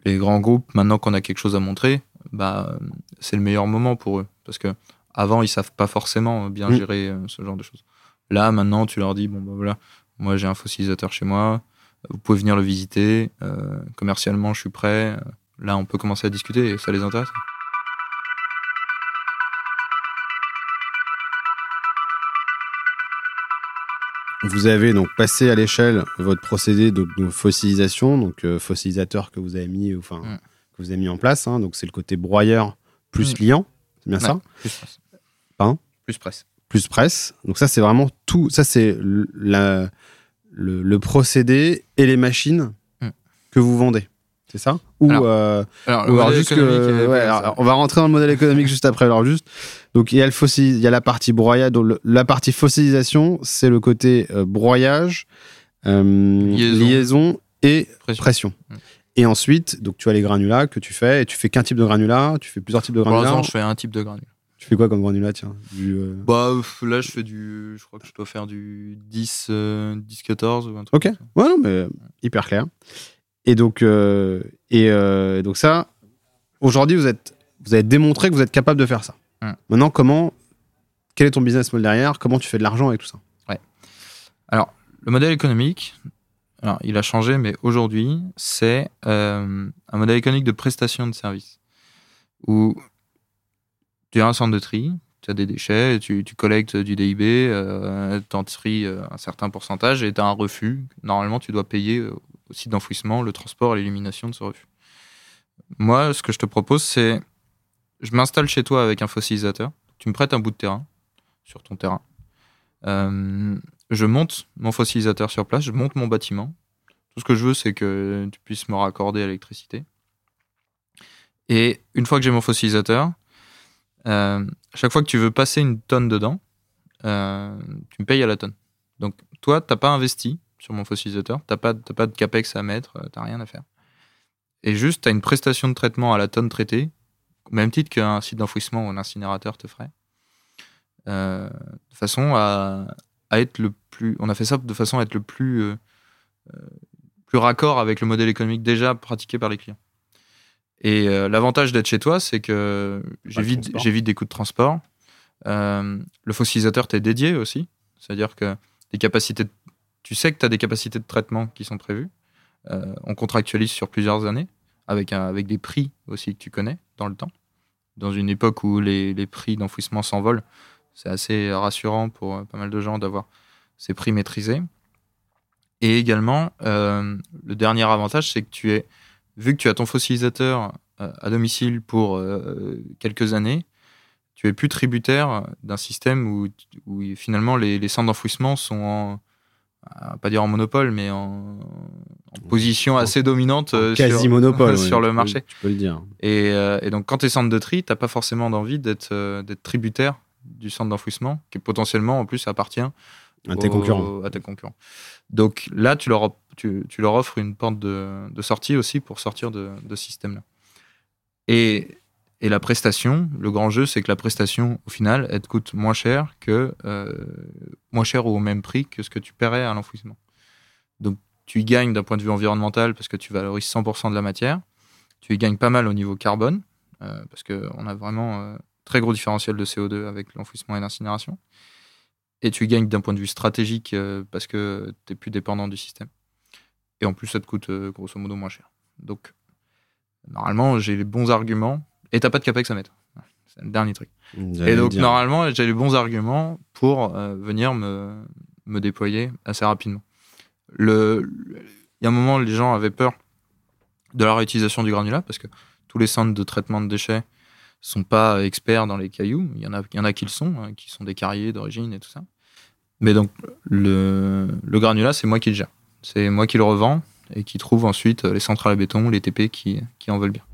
les grands groupes, maintenant qu'on a quelque chose à montrer, bah, c'est le meilleur moment pour eux. Parce que avant, ils savent pas forcément bien Mm. gérer euh, ce genre de choses. Là, maintenant, tu leur dis, bon, bah voilà, moi j'ai un fossilisateur chez moi, vous pouvez venir le visiter, euh, commercialement, je suis prêt. Euh, Là, on peut commencer à discuter et ça les intéresse. Vous avez donc passé à l'échelle votre procédé de, de fossilisation, donc euh, fossilisateur que vous avez mis, enfin Mm. que vous avez mis en place. hein. donc c'est le côté broyeur plus Mm. liant, c'est bien Ouais. ça, Plus presse. Pardon Plus presse. plus presse. Donc ça c'est vraiment tout. Ça c'est le, le procédé et les machines Hmm. que vous vendez. C'est ça Ou Alors, euh, Alors, ou alors modèle juste que- ouais, alors, on va rentrer dans le modèle économique juste après. Alors juste, donc il y a le fossil, il y a la partie broyage. Donc le- la partie fossilisation, c'est le côté euh, broyage, euh, liaison. Liaison. et Pression. pression. Et ensuite, donc tu as les granulats que tu fais. Et tu fais qu'un type de granulat. Tu fais plusieurs types de granulats. je fais un type de granule. Tu fais quoi comme granulat Tiens, du, euh, Bah, là, je fais du. Je crois que je dois faire du 10, euh, 10 14 ou un truc. Ok. Ouais, non, mais hyper clair. Et donc, euh, et euh, donc ça, aujourd'hui, vous êtes, vous avez démontré que vous êtes capable de faire ça. Mm. Maintenant, comment, quel est ton business model derrière? Comment tu fais de l'argent avec tout ça? Le modèle économique, alors, il a changé, mais aujourd'hui, c'est euh, un modèle économique de prestation de services où tu as un centre de tri, tu as des déchets, tu, tu collectes du DIB, tu en tries un certain pourcentage et tu as un refus. Normalement, tu dois payer au site d'enfouissement le transport et l'élimination de ce refus. Moi, ce que je te propose, c'est je m'installe chez toi avec un fossilisateur, tu me prêtes un bout de terrain sur ton terrain. Euh, je monte mon fossilisateur sur place, je monte mon bâtiment. Tout ce que je veux, c'est que tu puisses me raccorder à l'électricité. Et une fois que j'ai mon fossilisateur, euh, chaque fois que tu veux passer une tonne dedans, euh, tu me payes à la tonne. Donc toi, t'as pas investi sur mon fossilisateur, t'as pas, pas de capex à mettre, euh, t'as rien à faire. Et juste, t'as une prestation de traitement à la tonne traitée, au même titre qu'un site d'enfouissement ou un incinérateur te ferait, euh, de façon à, à être le plus. On a fait ça de façon à être le plus, euh, plus raccord avec le modèle économique déjà pratiqué par les clients. Et euh, l'avantage d'être chez toi, c'est que j'évite des coûts de transport. Le fossilisateur t'est dédié aussi, c'est-à-dire que des capacités, de- tu sais que tu as des capacités de traitement qui sont prévues. Euh, on contractualise sur plusieurs années avec, avec des prix aussi que tu connais dans le temps. Dans une époque où les, les prix d'enfouissement s'envolent, c'est assez rassurant pour euh, pas mal de gens d'avoir ces prix maîtrisés. Et également, euh, le dernier avantage, c'est que tu es, vu que tu as ton fossilisateur à domicile pour quelques années, tu es plus tributaire d'un système où, où finalement les, les centres d'enfouissement sont en, pas dire en monopole, mais en, en position assez dominante euh, Quasi sur, monopole sur le tu peux- marché. Tu peux le dire. Et, euh, et donc, quand tu es centre de tri, tu pas forcément d'envie d'être euh, tributaire du centre d'enfouissement, qui potentiellement, en plus, appartient À tes concurrents. à tes concurrents. Donc là, tu leur, op- tu, tu leur offres une porte de, de sortie aussi pour sortir de, de ce système-là. Et, et la prestation, le grand jeu, c'est que la prestation, au final, elle te coûte moins cher que euh, moins cher ou au même prix que ce que tu paierais à l'enfouissement. Donc tu y gagnes d'un point de vue environnemental parce que tu valorises 100% de la matière. Tu y gagnes pas mal au niveau carbone euh, parce qu'on a vraiment euh, très gros différentiel de CO2 avec l'enfouissement et l'incinération. Et tu y gagnes d'un point de vue stratégique euh, parce que tu es plus dépendant du système. Et en plus, ça te coûte euh, grosso modo moins cher. Donc, normalement, j'ai les bons arguments. Et t'as pas de capex à mettre. C'est le dernier truc. Et donc, dire. normalement, j'ai les bons arguments pour euh, venir me, me déployer assez rapidement. Le- le- Il y a un moment, les gens avaient peur de la réutilisation du granulat parce que tous les centres de traitement de déchets sont pas experts dans les cailloux. Il y en a, il y en a qui le sont, hein, qui sont des carriers d'origine et tout ça. Mais donc, le, le granulat, c'est moi qui le gère. C'est moi qui le revends et qui trouve ensuite les centrales à béton, les TP qui, qui en veulent bien.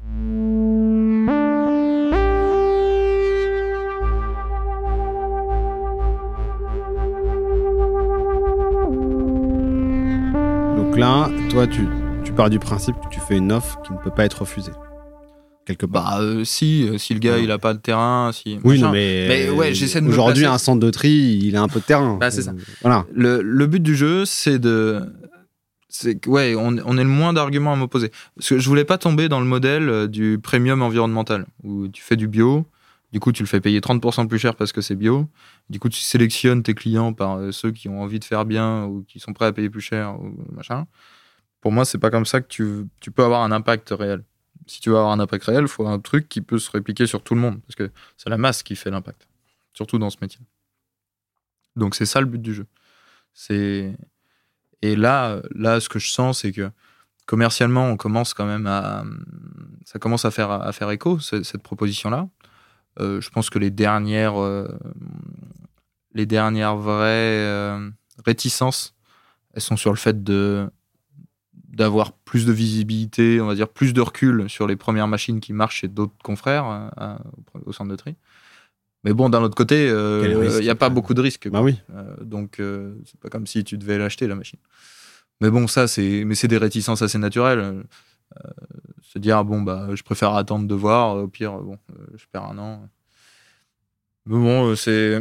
Là, toi, tu, tu pars du principe que tu fais une offre qui ne peut pas être refusée. Quelque part. Bah, euh, si, euh, si le gars, il a pas de terrain, si. oui, machin. non, mais, Mais ouais, j'essaie de me Aujourd'hui, un centre de tri, il a un peu de terrain. Bah, c'est ça. Voilà. Le, le but du jeu, c'est de. C'est ouais, on, on est le moins d'arguments à m'opposer. Parce que je voulais pas tomber dans le modèle euh, du premium environnemental, où tu fais du bio, du coup, tu le fais payer 30% plus cher parce que c'est bio. Du coup, tu sélectionnes tes clients par euh, ceux qui ont envie de faire bien ou qui sont prêts à payer plus cher ou machin. Pour moi, c'est pas comme ça que tu, peux avoir un impact réel. Si tu veux avoir un impact réel, il faut un truc qui peut se répliquer sur tout le monde. Parce que c'est la masse qui fait l'impact. Surtout dans ce métier. Donc, c'est ça le but du jeu. Et là, là, ce que je sens, c'est que commercialement, on commence quand même à. Ça commence à faire, à faire écho, ce- cette proposition-là. Euh, je pense que les dernières, euh, les dernières vraies euh, réticences elles sont sur le fait de d'avoir plus de visibilité, on va dire plus de recul sur les premières machines qui marchent chez d'autres confrères euh, à- au centre de tri. Mais bon, d'un autre côté, euh, il n'y a pas euh, beaucoup de risques. Bah oui. Euh, donc, euh, c'est pas comme si tu devais l'acheter, la machine. Mais bon, ça, c'est, mais c'est des réticences assez naturelles. Euh, se dire, ah, bon, bah, je préfère attendre de voir. Au pire, bon, euh, je perds un an. Mais bon, euh, c'est.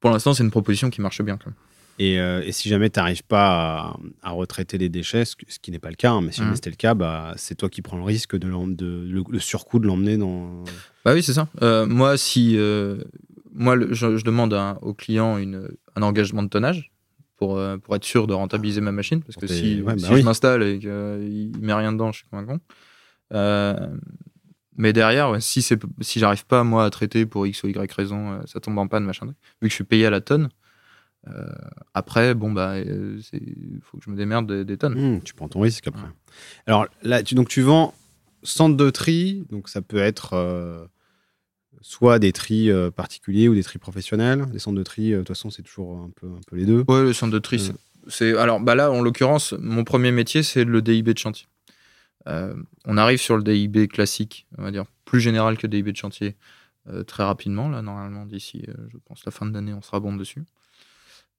Pour l'instant, c'est une proposition qui marche bien. Quand même. Et, euh, et si jamais tu n'arrives pas à, à retraiter les déchets, ce, qui n'est pas le cas, hein, mais si jamais Mhm. c'était le cas, bah, c'est toi qui prends le risque de, de le, le surcoût de l'emmener dans. Bah oui, c'est ça. Euh, moi, si. euh, moi, le- je, je demande à- au client une, un engagement de tonnage. Pour, euh, pour être sûr de rentabiliser ma machine. Parce que si, ouais, bah si oui. je m'installe et qu'il met rien dedans, je suis comme un con. Euh, mais derrière, ouais, si, c'est, si j'arrive pas, moi, à traiter pour X ou Y raison, euh, ça tombe en panne, machin. Vu que je suis payé à la tonne, euh, après, bon, bah, il faut que je me démerde des, des tonnes. Hum, tu prends ton risque après. Alors là, tu, donc tu vends centre de tri, donc ça peut être euh, soit des tris euh, particuliers ou des tris professionnels. Les centres de tri, euh, de toute façon, c'est toujours un peu, un peu les deux. Ouais, le centre de tri, Euh. c'est-. Alors, bah là, en l'occurrence, mon premier métier, c'est le DIB de chantier. On arrive sur le DIB classique, on va dire, plus général que le DIB de chantier, très rapidement. Là, normalement, d'ici, je pense, la fin de l'année, on sera bon dessus.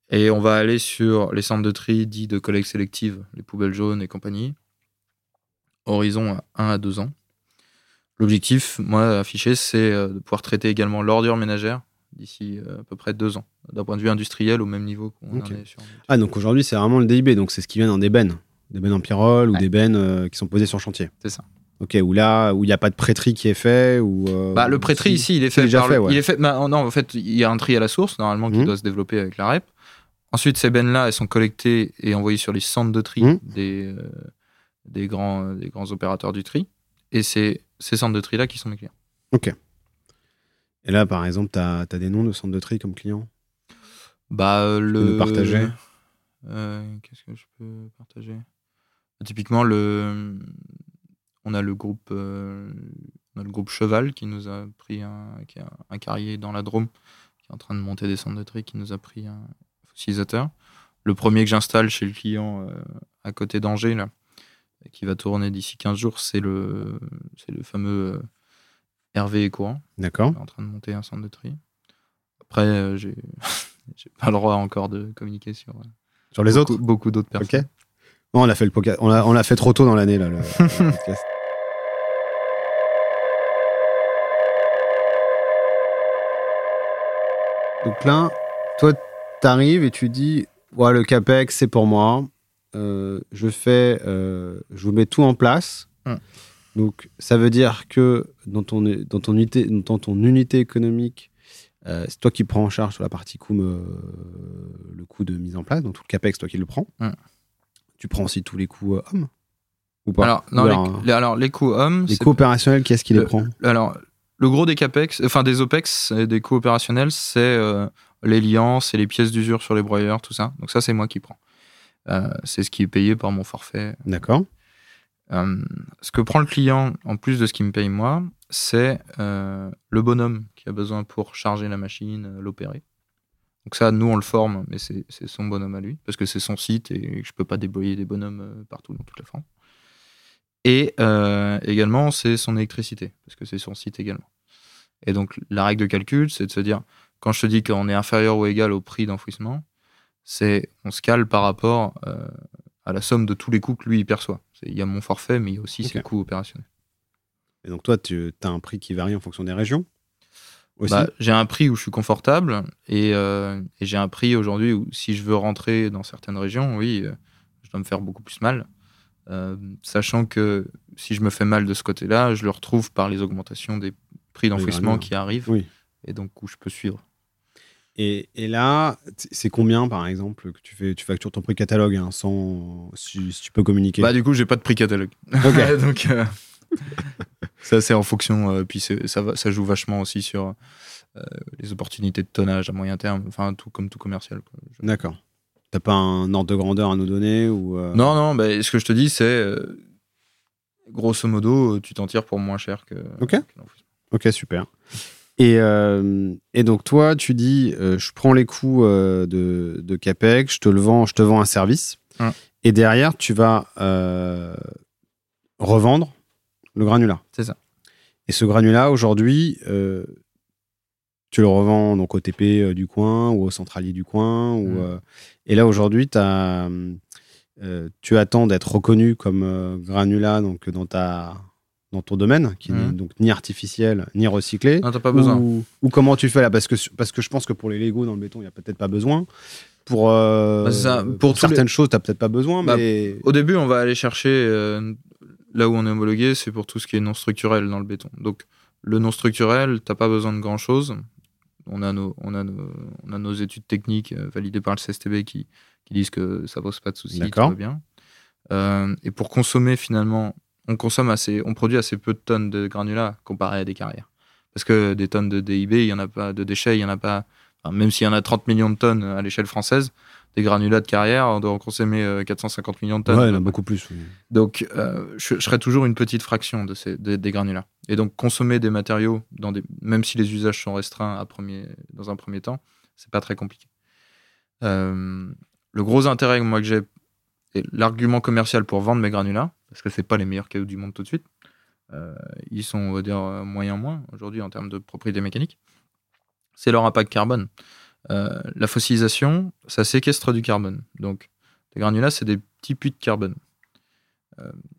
Et on va aller sur les centres de tri dits de collecte sélective, les poubelles jaunes et compagnie. Horizon à 1 à 2 ans. L'objectif, moi, affiché, c'est euh, de pouvoir traiter également l'ordure ménagère d'ici euh, à peu près 2 ans, d'un point de vue industriel au même niveau qu'on Ok. en est sur. Ah, donc aujourd'hui, c'est vraiment le DIB, donc c'est ce qui vient dans des bennes. Des bennes en pyrrole ou des bennes euh, qui sont posées sur chantier. C'est ça. Ok, où là, où il n'y a pas de pré-tri qui est fait ou. euh, Bah, le pré-tri si- ici, il est fait. déjà par fait, le- ouais. Il est fait. bah, non, en fait, il y a un tri à la source normalement qui Mhm. doit se développer avec la REP. Ensuite, ces bennes-là, elles sont collectées et envoyées sur les centres de tri Mhm. des, euh, des, grands, des grands opérateurs du tri. Et c'est ces centres de tri-là qui sont mes clients. Et là, par exemple, tu as, des noms de centres de tri comme clients? Bah, euh, le. partager? Euh, Qu'est-ce que je peux partager? Typiquement, le. On a le groupe, euh, on a le groupe Cheval qui nous a pris un, qui a un carrier dans la Drôme, qui est en train de monter des centres de tri, qui nous a pris un fossilisateur. Le premier que j'installe chez le client euh, à côté d'Angers, là, qui va tourner d'ici 15 jours, c'est le, c'est le fameux euh, Hervé et Courant. D'accord. En train de monter un centre de tri. Après, euh, j'ai j'ai pas le droit encore de communiquer sur euh, Sur les beaucoup, autres beaucoup d'autres Ok. personnes. Non, on l'a fait le podcast. On l'a, on l'a fait trop tôt dans l'année là. le- le podcast. Donc là, toi, t'arrives et tu dis, ouais, le capex c'est pour moi. Euh, je fais, euh, je vous mets tout en place. Hmm. Donc ça veut dire que dans ton dans ton unité dans ton unité économique, euh, c'est toi qui prends en charge sur la partie coût, euh, le coût de mise en place, donc tout le capex, toi qui le prends. Hmm. Tu prends aussi tous les coûts euh, hommes ou pas? Alors, non, alors, les- alors, les coûts hommes. les coûts opérationnels, qui est-ce qui les le- prend? Alors, le gros des capex, enfin des opex, et des coûts opérationnels, c'est les liants, c'est les pièces d'usure sur les broyeurs, tout ça. Donc ça, c'est moi qui prends. Euh, c'est ce qui est payé par mon forfait. D'accord. Euh, ce que prend le client, en plus de ce qu'il me paye moi, c'est euh, le bonhomme qui a besoin pour charger la machine, l'opérer. Donc ça, nous, on le forme, mais c'est son bonhomme à lui, parce que c'est son site et je peux pas débrouiller des bonhommes partout dans toute la France. Et euh, également, c'est son électricité, parce que c'est son site également. Et donc, la règle de calcul, c'est de se dire, quand je te dis qu'on est inférieur ou égal au prix d'enfouissement, c'est on se cale par rapport euh, à la somme de tous les coûts que lui il perçoit. Il y a mon forfait, mais il y a aussi ses coûts opérationnels. Et donc toi, tu as un prix qui varie en fonction des régions Bah, j'ai un prix où je suis confortable et, euh, et j'ai un prix aujourd'hui où si je veux rentrer dans certaines régions, oui, euh, je dois me faire beaucoup plus mal. Euh, sachant que si je me fais mal de ce côté-là, je le retrouve par les augmentations des prix d'enfouissement qui arrivent Oui. et donc où je peux suivre. Et, et là, c'est combien par exemple que tu fais Tu factures ton prix catalogue hein, sans si, si tu peux communiquer? Bah, du coup, j'ai pas de prix catalogue. Donc, euh, ça, c'est en fonction. euh, puis ça, joue vachement aussi sur euh, les opportunités de tonnage à moyen terme. Enfin, tout comme tout commercial. Je- D'accord. T'as pas un ordre de grandeur à nous donner ou Non, non, bah, ce que je te dis, c'est grosso modo, tu t'en tires pour moins cher que. Ok. que. Ok, super. Et, euh, et donc toi, tu dis, euh, je prends les coûts euh, de, de CAPEX, je te le vends, je te vends un service. Ouais. Et derrière, tu vas revendre le granulat. C'est ça. Et ce granulat, aujourd'hui, tu le revends donc au TP du coin ou au centralier du coin. Ou, et là, aujourd'hui, tu attends d'être reconnu comme granulat donc, dans, ta, dans ton domaine, qui n'est donc ni artificiel ni recyclé. Non, t'as pas besoin. Ou, ou comment tu fais là? Parce que, parce que je pense que pour les Lego dans le béton, il n'y a peut-être pas besoin. Pour, euh, Bah, c'est ça. pour, Pour tous certaines choses, tu n'as peut-être pas besoin. Bah, mais... Au début, on va aller chercher euh, là où on est homologué, c'est pour tout ce qui est non structurel dans le béton. Donc, le non structurel, t'as pas besoin de grand chose. On a nos, on a nos, on a nos études techniques euh, validées par le CSTB qui, qui disent que ça pose pas de soucis, tout D'accord. va bien. Euh, et pour consommer finalement, on consomme assez, on produit assez peu de tonnes de granulats comparé à des carrières. Parce que des tonnes de DIB, il y en a pas, de déchets, il y en a pas. enfin, même s'il y en a 30 millions de tonnes à l'échelle française, des granulats de carrière, on doit en consommer euh, 450 millions de tonnes. Ouais, il y en a beaucoup plus. oui. Donc, euh, je, je serais toujours une petite fraction de ces, des- des granulats. Et donc, consommer des matériaux, dans des, même si les usages sont restreints à premier, dans un premier temps, c'est pas très compliqué. Euh, le gros intérêt moi que j'ai, et l'argument commercial pour vendre mes granulats, parce que c'est pas les meilleurs cailloux du monde tout de suite, euh, ils sont, on va dire, euh, moyen moins aujourd'hui en termes de propriété mécanique, c'est leur impact carbone. Euh, la fossilisation, ça séquestre du carbone. Donc, les granulats, c'est des petits puits de carbone.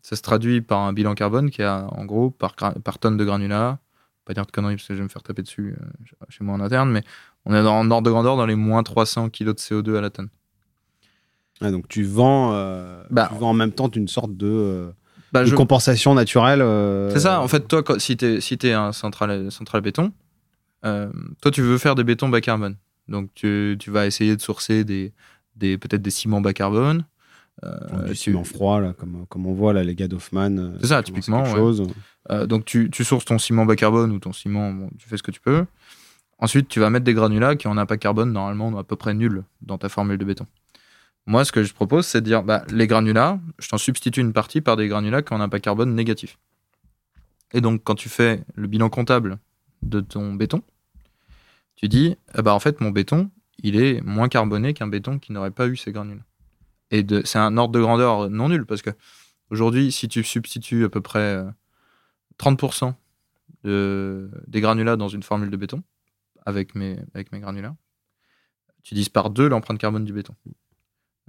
Ça se traduit par un bilan carbone qui a, en gros, par, tonne de granulats, pas dire de conneries parce que je vais me faire taper dessus chez moi en interne, mais on est en ordre de grandeur dans les moins 300 kg de CO2 à la tonne. Ouais, donc tu vends, euh, Bah, tu vends en même temps une sorte de, euh, Bah, de je- compensation naturelle. euh, C'est ça, en fait, toi, quand- si tu es, si t'es un central, central béton, toi, tu veux faire des bétons bas carbone. Donc, tu, tu vas essayer de sourcer des, des, peut-être des ciments bas carbone. du tu- ciment froid, là, comme, comme on voit là, les gars d'Hoffman. C'est ça, typiquement, ouais. chose. Donc tu, tu sources ton ciment bas carbone ou ton ciment, bon, tu fais ce que tu peux. Ensuite, tu vas mettre des granulats qui ont un impact carbone normalement à peu près nul dans ta formule de béton. Moi, ce que je propose, c'est de dire, bah, les granulats, je t'en substitue une partie par des granulats qui ont un impact carbone négatif. Et donc, quand tu fais le bilan comptable de ton béton, tu dis, ah bah, en fait, mon béton, il est moins carboné qu'un béton qui n'aurait pas eu ces granulats. Et c'est un ordre de grandeur non nul, parce que aujourd'hui, si tu substitues à peu près euh, 30% de, des granulats dans une formule de béton, avec mes, avec mes granulats, tu divises par deux l'empreinte carbone du béton.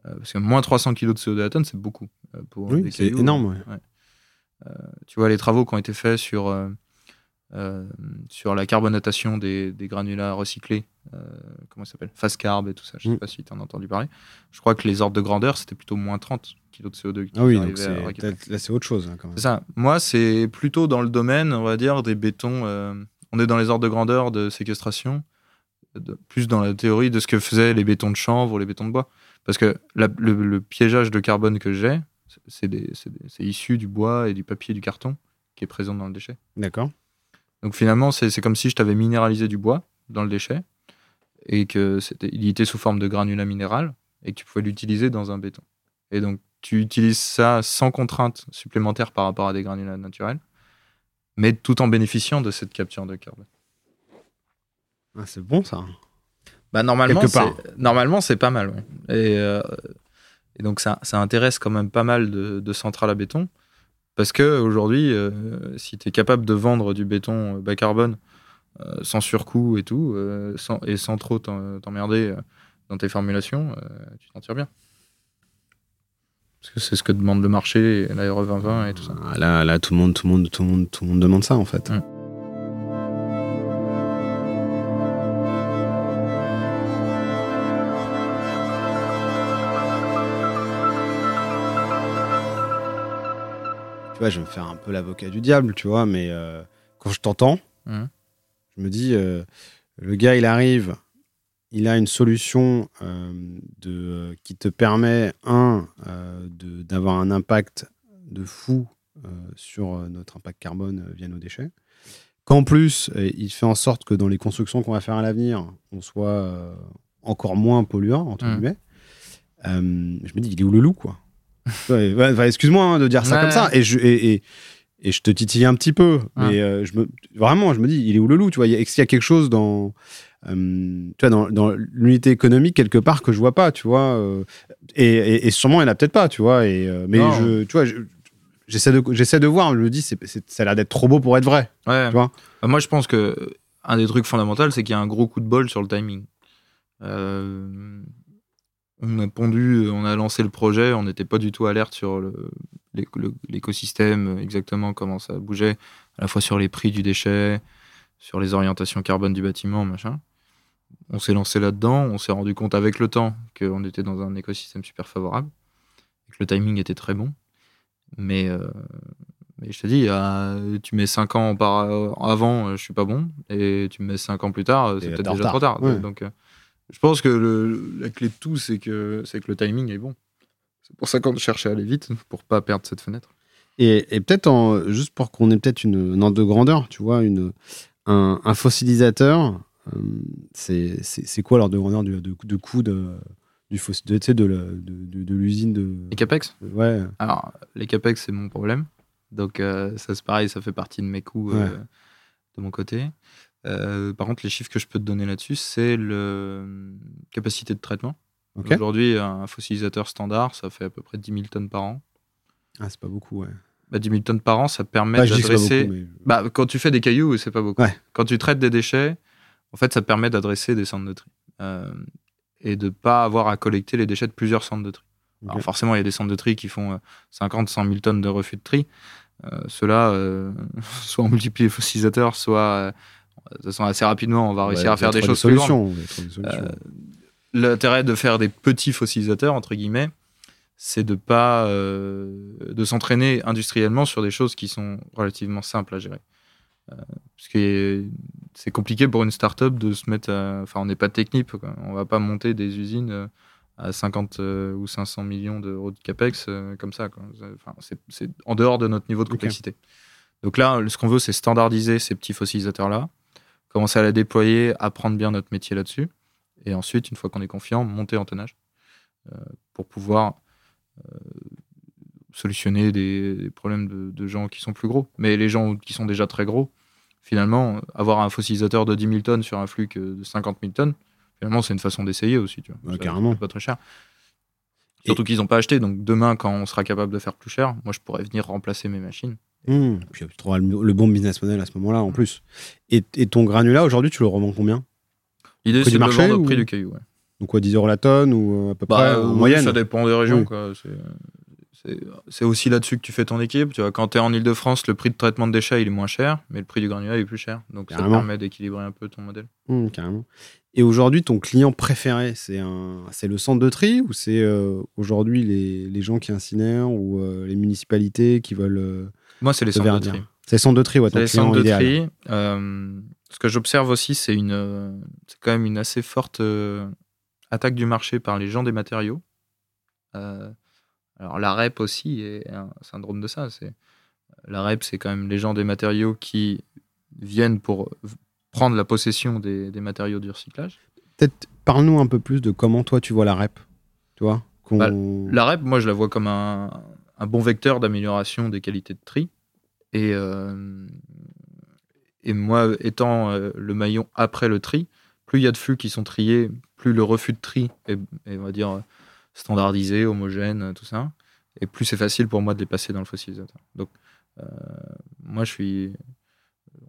Euh, parce que moins 300 kg de CO2 à tonne, c'est beaucoup. euh, pour Oui, c'est énorme, ouais. Euh, tu vois, les travaux qui ont été faits sur, sur la carbonatation des, des granulats recyclés, comment ça s'appelle Fast carb et tout ça, je ne sais Mm. pas si tu en as entendu parler. Je crois que les ordres de grandeur, c'était plutôt moins 30 kg de CO2. Ah oui, donc là c'est autre chose hein, quand même. C'est ça. Moi, c'est plutôt dans le domaine, on va dire, des bétons. on est dans les ordres de grandeur de séquestration, de- plus dans la théorie de ce que faisaient les bétons de chanvre ou les bétons de bois. Parce que la- le, le piégeage de carbone que j'ai, c'est issu du bois et du papier et du carton qui est présent dans le déchet. D'accord. Donc finalement, c'est comme si je t'avais minéralisé du bois dans le déchet et que c'était, il était sous forme de granulat minéral et que tu pouvais l'utiliser dans un béton. Et donc tu utilises ça sans contrainte supplémentaire par rapport à des granulats naturels, mais tout en bénéficiant de cette capture de carbone. Ah, c'est bon ça. Bah normalement, Quelque part. c'est- normalement c'est pas mal. ouais. Et, euh, et donc ça, ça intéresse quand même pas mal de, de centrales à béton. Parce que aujourd'hui, euh, si tu es capable de vendre du béton euh, bas carbone euh, sans surcoût et tout, euh, sans, et sans trop t'en- t'emmerder dans tes formulations, euh, tu t'en tires bien. Parce que c'est ce que demande le marché, la RE 2020 et tout ça. Ah, Là, là, tout le monde, tout le monde, tout le monde, tout le monde demande ça en fait. Mm. Tu vois, je vais me faire un peu l'avocat du diable, tu vois, mais euh, quand je t'entends, Mhm. je me dis, euh, le gars, il arrive, il a une solution euh, de, qui te permet, un, d'avoir un impact de fou sur notre impact carbone via nos déchets. Qu'en plus, il fait en sorte que dans les constructions qu'on va faire à l'avenir, on soit encore moins polluant, entre Mhm. guillemets. Je me dis, il est où le loup, quoi? Ouais, Excuse-moi hein, de dire ça Ouais. comme ça. Et, je, et, et, et je te titille un petit peu. Mais euh, je me, vraiment, je me dis, il est où le loup Tu vois, est-ce qu'il y a quelque chose dans, euh, tu vois, dans, dans l'unité économique quelque part que je vois pas, tu vois euh, et, et, sûrement, il n'y en a peut-être pas, tu vois. Et, mais je, tu vois, j'essaie de, j'essaie de voir. Je me dis, c'est, ça a l'air d'être trop beau pour être vrai. Tu vois? Moi, je pense que un des trucs fondamentaux, c'est qu'il y a un gros coup de bol sur le timing. On a pondu, on a lancé le projet, on n'était pas du tout alerte sur l'écosystème, exactement comment ça bougeait, à la fois sur les prix du déchet, sur les orientations carbone du bâtiment, machin. On s'est lancé là-dedans, on s'est rendu compte avec le temps qu'on était dans un écosystème super favorable, et que le timing était très bon. Mais, euh, mais je te dis, tu mets 5 ans par, avant, je suis pas bon, et tu me mets 5 ans plus tard, c'est peut-être déjà trop tard. Donc, euh, je pense que le, la clé de tout, c'est que, c'est que le timing est bon. C'est pour ça qu'on cherche à aller vite, pour pas perdre cette fenêtre. Et, et peut-être, juste pour qu'on ait peut-être une, une, ordre de grandeur, tu vois, une, un, un fossilisateur, euh, c'est quoi l'ordre de grandeur du, de, de coût de, du de, de, de, de l'usine de... Les CAPEX? Ouais. Alors, les CAPEX, c'est mon problème. Donc, euh, ça, c'est pareil, ça fait partie de mes coûts euh, de mon côté. Euh, par contre, les chiffres que je peux te donner là-dessus, c'est le capacité de traitement. Aujourd'hui, un fossilisateur standard, ça fait à peu près 10 000 tonnes par an. Ah, c'est pas beaucoup, ouais. Bah, 10 000 tonnes par an, ça permet Bah, d'adresser. mais- Bah, quand tu fais des cailloux, c'est pas beaucoup. Ouais. Quand tu traites des déchets, en fait, ça permet d'adresser des centres de tri. Euh, et de pas avoir à collecter les déchets de plusieurs centres de tri. Alors forcément, il y a des centres de tri qui font euh, 50, 100 000 tonnes de refus de tri. Euh, Ceux-là, euh, soit on multiplie les fossilisateurs, soit euh, de toute façon, assez rapidement, on va réussir Ouais, à faire des choses plus grandes. Euh, L'intérêt de faire des petits fossilisateurs, entre guillemets, c'est de pas euh, de s'entraîner industriellement sur des choses qui sont relativement simples à gérer. Euh, parce que c'est compliqué pour une start-up de se mettre à... Enfin, on n'est pas technique, quoi. on va pas monter des usines à 50 euh, ou 500 millions d'euros de capex euh, comme ça. Enfin, c'est- en dehors de notre niveau de complexité. Donc là, ce qu'on veut, c'est standardiser ces petits fossilisateurs-là, commencer à les déployer, apprendre bien notre métier là-dessus, et ensuite, une fois qu'on est confiant, monter en tonnage euh, pour pouvoir euh, solutionner des, des problèmes de, de gens qui sont plus gros. Mais les gens qui sont déjà très gros, finalement, avoir un fossilisateur de 10 000 tonnes sur un flux de 50 000 tonnes, finalement, c'est une façon d'essayer aussi. Tu vois. Ouais, Ça carrément. pas très cher. Surtout qu'ils n'ont pas acheté. Donc demain, quand on sera capable de faire plus cher, moi, je pourrais venir remplacer mes machines. Mmh. Puis tu trouveras le, le bon business model à ce moment-là en plus. Et, et ton granulat aujourd'hui, tu le revends combien? L'idée, Prix c'est du de le marché vendre au ou- prix du caillou. ouais. Donc quoi, 10 euros la tonne ou à peu Bah, près euh, en oui, moyenne Ça dépend des régions. Oui. C'est- aussi là-dessus que tu fais ton équipe. Tu vois, quand tu es en Ile-de-France, le prix de traitement de déchets il est moins cher, mais le prix du granulat est plus cher. Donc ça te permet d'équilibrer un peu ton modèle. Mmh, carrément. Et aujourd'hui, ton client préféré, c'est un, c'est le centre de tri ou c'est euh, aujourd'hui les, les gens qui incinèrent ou euh, les municipalités qui veulent euh, Moi, c'est les centres de tri. C'est les centres de tri, ouais, les centres de idéal. tri. Euh, ce que j'observe aussi, c'est une, euh, c'est quand même une assez forte euh, attaque du marché par les gens des matériaux. Euh, alors la REP aussi est un syndrome de ça. C'est la REP, c'est quand même les gens des matériaux qui viennent pour prendre la possession des, des matériaux du recyclage. Peut-être parle-nous un peu plus de comment toi tu vois la REP. Tu vois Bah, La REP, moi, je la vois comme un, un bon vecteur d'amélioration des qualités de tri. Et, euh, et moi, étant euh, le maillon après le tri, plus il y a de flux qui sont triés, plus le refus de tri est, est, on va dire, standardisé, homogène, tout ça. Et plus c'est facile pour moi de les passer dans le fossilisateur. Donc, euh, moi, je suis.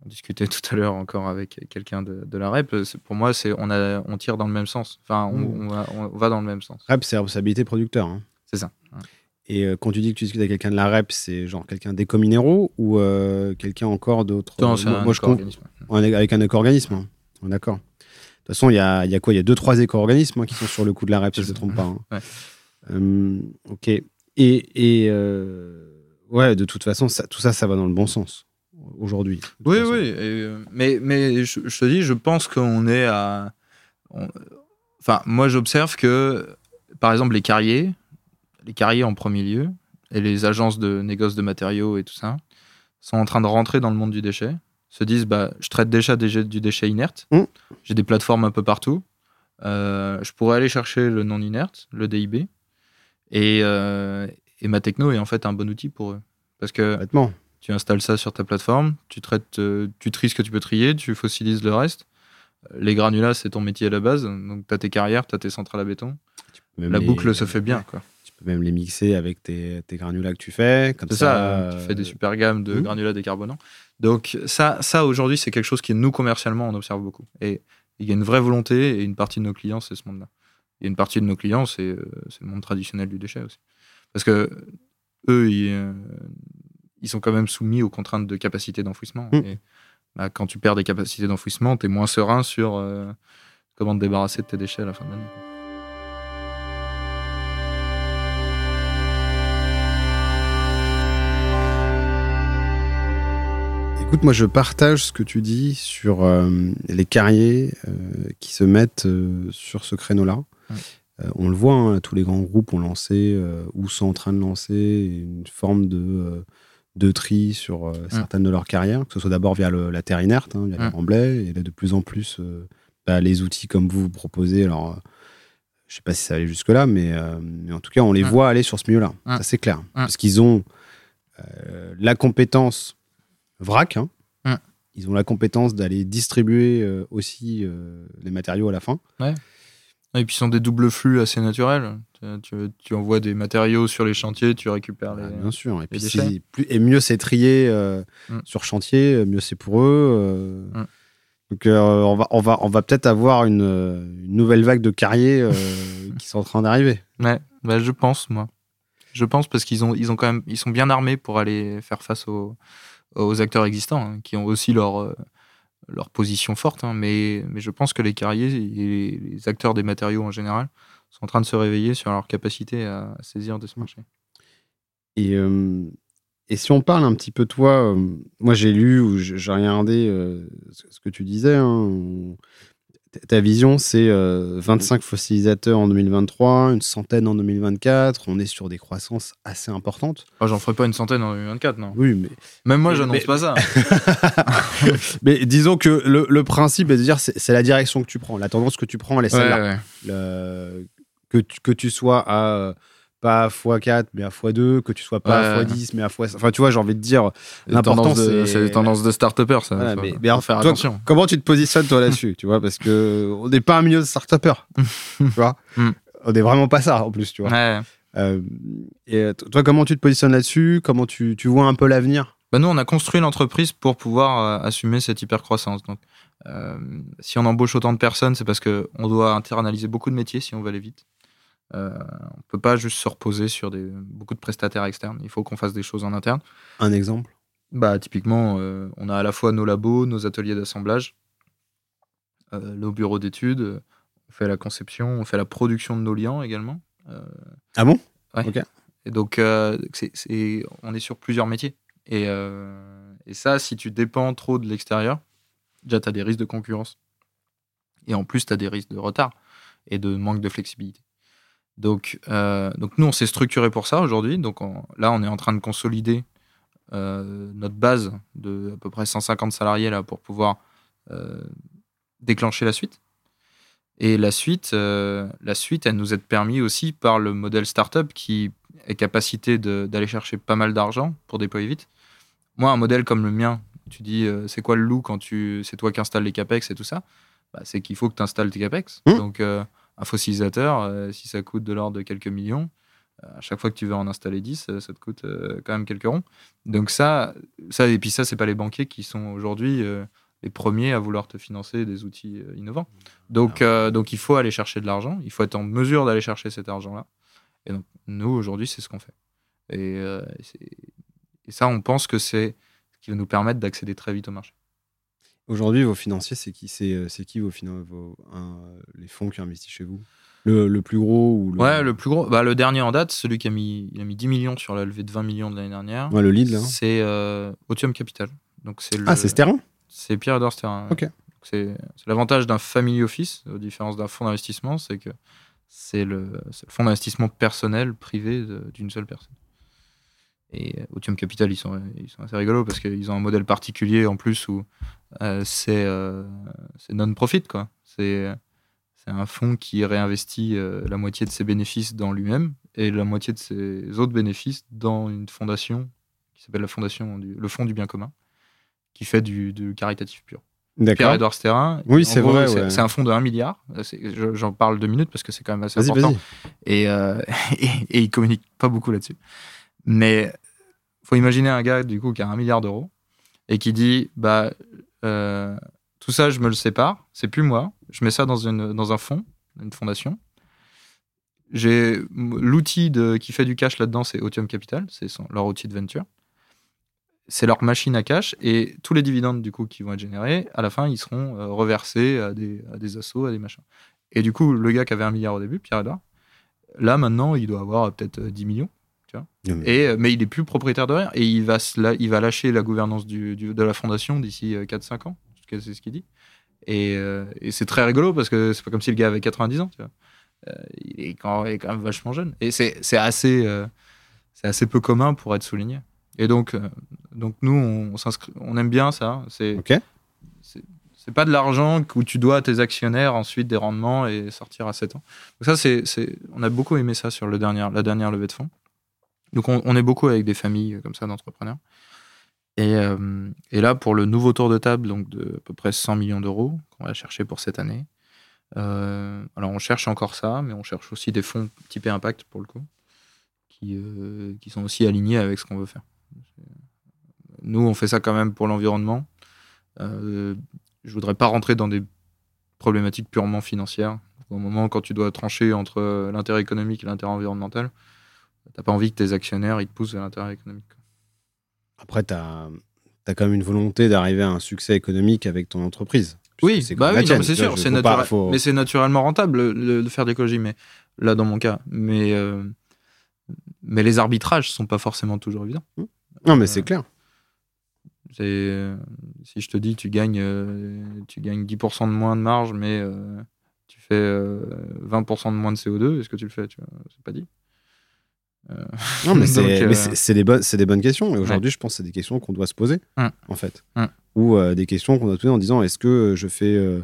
On discutait tout à l'heure encore avec quelqu'un de, de la REP. Pour moi, c'est on, a, on tire dans le même sens. Enfin, on, on va, on va dans le même sens. REP, c'est responsabilité producteur. hein. C'est ça. Et euh, quand tu dis que tu discutes avec quelqu'un de la REP, c'est genre quelqu'un d'éco-minéraux ou euh, quelqu'un encore d'autre Non, c'est moi, un éco-organisme. avec un éco-organisme. hein. Oh, D'accord. De toute façon, il y a, il y a quoi? Il y a deux, trois éco-organismes hein, qui sont sur le coup de la REP, si je ne me trompe pas. hein. Ouais. Euh, ok. Et, et euh, ouais, de toute façon, ça, tout ça, ça va dans le bon sens aujourd'hui. Oui, façon. oui. et, euh, mais mais je, je te dis, je pense qu'on est à. on- Enfin, moi, j'observe que, par exemple, les carriers, les carriers en premier lieu, et les agences de négoce de matériaux et tout ça, sont en train de rentrer dans le monde du déchet, se disent, bah, je traite déjà des- du déchet inerte, Mm. j'ai des plateformes un peu partout, euh, je pourrais aller chercher le non inerte, le DIB, et, euh, et ma techno est en fait un bon outil pour eux. Parce que tu installes ça sur ta plateforme, tu traites, euh, tu tries ce que tu peux trier, tu fossilises le reste. Les granulats, c'est ton métier à la base. Donc, tu as tes carrières, tu as tes centrales à béton. Même La les- boucle se fait bien. quoi. Tu peux même les mixer avec tes, tes granulats que tu fais. Comme C'est ça, ça, tu euh, fais des super gammes de Mhm. granulats décarbonants. Donc ça, ça aujourd'hui, c'est quelque chose qui, nous, commercialement, on observe beaucoup. Et il y a une vraie volonté, et une partie de nos clients, c'est ce monde-là. Il y a une partie de nos clients, c'est euh, le monde traditionnel du déchet aussi. Parce que eux, ils, euh, ils sont quand même soumis aux contraintes de capacité d'enfouissement. Mhm. Et bah, quand tu perds des capacités d'enfouissement, tu es moins serein sur euh, comment te débarrasser de tes déchets à la fin de l'année. Écoute, moi je partage ce que tu dis sur euh, les carriers euh, qui se mettent euh, sur ce créneau-là. Ouais. On le voit, hein, tous les grands groupes ont lancé ou sont en train de lancer une forme de, de tri sur certaines de leurs carrières, que ce soit d'abord via le- la terre inerte, hein, via les Ouais. remblais, et là de plus en plus bah, les outils comme vous vous proposez. Alors, je sais pas si ça allait jusque-là, mais, mais en tout cas, on les voit aller sur ce milieu-là. Ça, c'est clair. Parce qu'ils ont la compétence vrac. hein. Ouais. Ils ont la compétence d'aller distribuer euh, aussi euh, les matériaux à la fin. Et puis, ils sont des doubles flux assez naturels. Tu, envoies des matériaux sur les chantiers, tu récupères les. Ah, bien sûr. Et, puis plus, et mieux c'est trié euh, Mm. sur chantier, mieux c'est pour eux. euh. Mm. Donc euh, on va, on va, on va peut-être avoir une, une nouvelle vague de carriers qui sont en train d'arriver. Ouais, bah, je pense, moi. Je pense parce qu'ils ont, ils ont quand même, ils sont bien armés pour aller faire face aux, aux acteurs existants, hein, qui ont aussi leur, euh, leur position forte. hein, mais, mais je pense que les carriers et les acteurs des matériaux en général sont en train de se réveiller sur leur capacité à saisir de ce marché. Et, euh, et si on parle un petit peu de toi, euh, moi j'ai lu ou j'ai regardé euh, ce ce que tu disais. hein, on- ta- vision, c'est euh, 25 fossilisateurs en 2023, une centaine en 2024. On est sur des croissances assez importantes. Oh, J'en ferai pas une centaine en 2024, non. Oui, mais Même moi, j'annonce mais- pas ça. Mais disons que le, le principe est de dire c'est c'est la direction que tu prends, la tendance que tu prends, elle est celle-là. Ouais, ouais. Le- Que, tu, que tu sois à pas x4 mais à x2, que tu sois pas Ouais. à x10 mais à x. Enfin, tu vois, j'ai envie de dire. De- c'est- les tendances de start-upers, ça. Voilà, faut, mais- faut mais alors, faire toi, attention. Comment tu te positionnes toi là-dessus, tu vois, parce que on n'est pas un milieu de start-upers, tu vois. Mm. On n'est vraiment pas ça en plus, tu vois. Ouais. Euh, et toi, comment tu te positionnes là-dessus? Comment tu, tu vois un peu l'avenir? Bah nous, on a construit l'entreprise pour pouvoir euh, assumer cette hypercroissance. Donc, euh, si on embauche autant de personnes, c'est parce qu'on doit internaliser beaucoup de métiers si on veut aller vite. Euh, on peut pas juste se reposer sur des, beaucoup de prestataires externes. Il faut qu'on fasse des choses en interne. Un exemple? Bah, typiquement, euh, on a à la fois nos labos, nos ateliers d'assemblage, euh, nos bureaux d'études. On fait la conception, on fait la production de nos liants également. Ah bon? Ouais. Ok. Et donc, c'est- c'est- on est sur plusieurs métiers. Et, et ça, si tu dépends trop de l'extérieur, déjà, tu as des risques de concurrence. Et en plus, tu as des risques de retard et de manque de flexibilité. Donc, euh, donc nous, on s'est structuré pour ça aujourd'hui. Donc on- là, on est en train de consolider euh, notre base de à peu près 150 salariés là, pour pouvoir euh, déclencher la suite. Et la suite, la suite, elle nous est permis aussi par le modèle startup qui est capacité d'aller chercher pas mal d'argent pour déployer vite. Moi, un modèle comme le mien, tu dis c'est quoi le loup quand tu c'est toi qui installes les capex et tout ça, bah, c'est qu'il faut que tu installes tes capex. Mmh. Donc un fossilisateur, euh, si ça coûte de l'ordre de quelques millions, euh, à chaque fois que tu veux en installer 10, euh, ça te coûte quand même quelques ronds. Donc ça, ça et puis ça, c'est pas les banquiers qui sont aujourd'hui les premiers à vouloir te financer des outils innovants. Donc, euh, donc il faut aller chercher de l'argent, il faut être en mesure d'aller chercher cet argent-là. Et donc nous, aujourd'hui, c'est ce qu'on fait. Et, euh, et ça, on pense que c'est ce qui va nous permettre d'accéder très vite au marché. Aujourd'hui, vos financiers, c'est qui? C'est euh, qui vos, un- les fonds qui investissent chez vous? Le, le plus gros ou le, Ouais, le plus gros, bah, le dernier en date, celui qui a mis, il a mis 10 millions sur la levée de 20 millions de l'année dernière, Ouais, le lead là. c'est euh, Otium Capital. Donc c'est le- Ah, c'est Sterling C'est Pierre Edouard Sterrin. Ok. C'est l'avantage d'un family office, à différence d'un fonds d'investissement, c'est que c'est le, fonds d'investissement personnel, privé d'une seule personne. Et euh, Otium Capital, ils sont, ils sont assez rigolos parce qu'ils ont un modèle particulier en plus où euh, c'est euh, c'est non-profit. C'est un fonds qui réinvestit euh, la moitié de ses bénéfices dans lui-même et la moitié de ses autres bénéfices dans une fondation qui s'appelle la fondation du, le Fonds du bien commun, qui fait du, du caritatif pur. Pierre-Edouard Sterrin. Oui, c'est gros, vrai, C'est ouais. c'est un fonds de 1 milliard. J'en parle deux minutes parce que c'est quand même assez important. Et, euh, et, et il communique pas beaucoup là-dessus. Mais faut imaginer un gars du coup qui a un milliard d'euros et qui dit bah euh, tout ça je me le sépare, c'est plus moi, je mets ça dans un fonds, une fondation. J'ai l'outil qui fait du cash là-dedans, c'est Otium Capital, c'est leur outil de venture. C'est leur machine à cash et tous les dividendes du coup qui vont être générés, à la fin ils seront euh, reversés à des à des assos, à des machins. Et du coup le gars qui avait un milliard au début, Pierre Edouard, là maintenant il doit avoir euh, peut-être euh, 10 millions. Et, euh, mais il est plus propriétaire de rien. Et il va, la- il va lâcher la gouvernance du, du- de la fondation d'ici euh, 4-5 ans. parce que C'est ce qu'il dit. Et, euh, et c'est très rigolo parce que c'est pas comme si le gars avait 90 ans. Tu vois. Euh, il, est quand, il est quand même vachement jeune. Et c'est assez, euh, assez peu commun pour être souligné. Et donc, euh, donc nous, on, aime bien ça. C'est Ok. c'est- pas de l'argent où tu dois à tes actionnaires ensuite des rendements et sortir à 7 ans. Donc ça, c'est- on a beaucoup aimé ça sur le dernier, la dernière levée de fonds. Donc on, est beaucoup avec des familles euh, comme ça d'entrepreneurs. Et, euh, et là, pour le nouveau tour de table, donc de à peu près 100 millions d'euros qu'on va chercher pour cette année. euh, alors on cherche encore ça, mais on cherche aussi des fonds typés impact pour le coup, qui, qui sont aussi alignés avec ce qu'on veut faire. Nous, on fait ça quand même pour l'environnement. Je voudrais pas rentrer dans des problématiques purement financières. Au moment quand tu dois trancher entre l'intérêt économique et l'intérêt environnemental, t'as pas envie que tes actionnaires ils te poussent vers l'intérêt économique. Après, tu as, quand même une volonté d'arriver à un succès économique avec ton entreprise. Oui, c'est bah oui, c'est sûr, c'est naturel- faut- mais c'est naturellement rentable le- le- de faire de l'écologie, mais là dans mon cas, mais euh, mais les arbitrages sont pas forcément toujours évidents. Non, mais Euh, c'est clair. C'est euh, si je te dis tu gagnes euh, tu gagnes 10% de moins de marge, mais euh, tu fais euh, 20% de moins de CO2, est-ce que tu le fais C'est pas dit. Euh, Non, mais c'est euh, c'est- des, des bonnes questions. Et aujourd'hui, je pense que c'est des questions qu'on doit se poser, en fait. Ou euh, des questions qu'on doit se poser en disant est-ce que je fais. euh,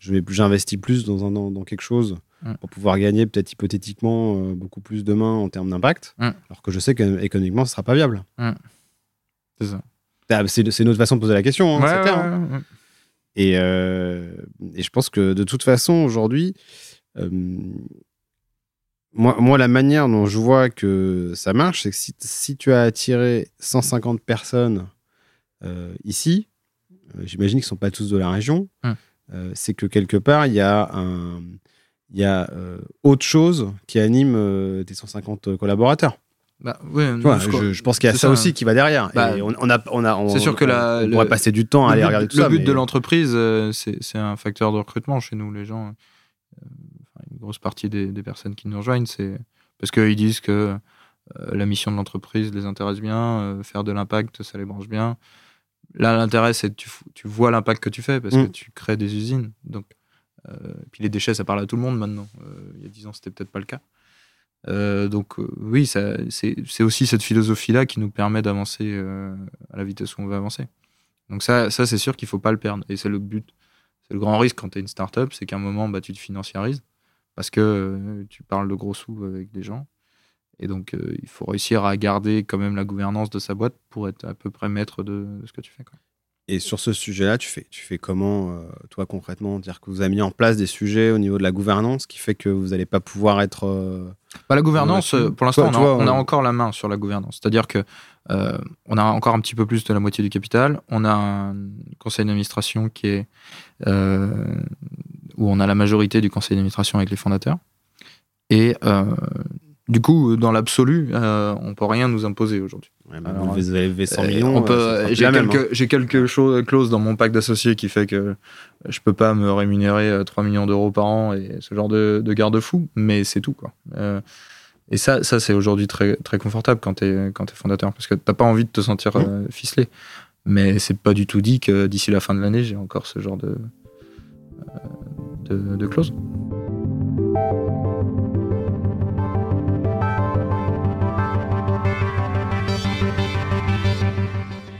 J'investis plus dans, un, dans, dans quelque chose pour pouvoir gagner peut-être hypothétiquement euh, beaucoup plus demain en termes d'impact, alors que je sais qu'économiquement, ce sera pas viable. c'est ça. Ah, C'est autre façon de poser la question, hein, Ouais, ouais, hein. ouais. Et, et je pense que de toute façon, aujourd'hui, moi, moi, la manière dont je vois que ça marche, c'est que si, si tu as attiré 150 personnes euh, ici, euh, j'imagine qu'ils ne sont pas tous de la région, Hum. euh, c'est que quelque part, il y a, un, y a autre chose qui anime tes 150 collaborateurs. Bah, vois, je- je, je pense qu'il y a ça, ça. aussi qui va derrière. Bah, et on, on a, on a, on- c'est sûr que la- on le- pourrait passer du temps à le aller but, regarder tout le ça. but mais- de l'entreprise, c'est c'est un facteur de recrutement chez nous. Les gens, grosse partie des, des personnes qui nous rejoignent, c'est parce qu'ils disent que euh, la mission de l'entreprise les intéresse bien, euh, faire de l'impact, ça les branche bien. Là, l'intérêt, c'est que tu, tu vois l'impact que tu fais parce Mm. que tu crées des usines. Donc, euh, puis les déchets, ça parle à tout le monde maintenant. Il y a 10 ans, c'était peut-être pas le cas. Euh, donc euh, oui, c'est aussi cette philosophie-là qui nous permet d'avancer euh, à la vitesse où on veut avancer. Donc ça, ça c'est sûr qu'il faut pas le perdre. Et c'est le but. C'est le grand risque quand tu es une startup, c'est qu'à un moment, bah, tu te financiarises parce que euh, tu parles de gros sous avec des gens. Et donc, euh, il faut réussir à garder quand même la gouvernance de sa boîte pour être à peu près maître de, de ce que tu fais. quoi. Et sur ce sujet-là, tu fais, tu fais comment, euh, toi, concrètement? Dire que vous avez mis en place des sujets au niveau de la gouvernance qui fait que vous n'allez pas pouvoir être. Bah, la gouvernance, pour l'instant, on, on a encore la main sur la gouvernance. C'est-à-dire que on a encore un petit peu plus de la moitié du capital. On a un conseil d'administration qui est où on a la majorité du conseil d'administration avec les fondateurs. Et euh, du coup, dans l'absolu, euh, on peut rien nous imposer aujourd'hui. ouais, vous avez levé 100 Euh, millions. on peut- euh, plus j'ai quelques, j'ai quelques choses, clauses dans mon pacte d'associés qui fait que je peux pas me rémunérer euh, 3 millions d'euros par an et ce genre de, de garde-fou, mais c'est tout. Quoi. Euh, et ça, ça c'est aujourd'hui très, très confortable quand tu es, quand es fondateur parce que t'as pas envie de te sentir euh, ficelé. Mais c'est pas du tout dit que d'ici la fin de l'année, j'ai encore ce genre de, de, de clauses.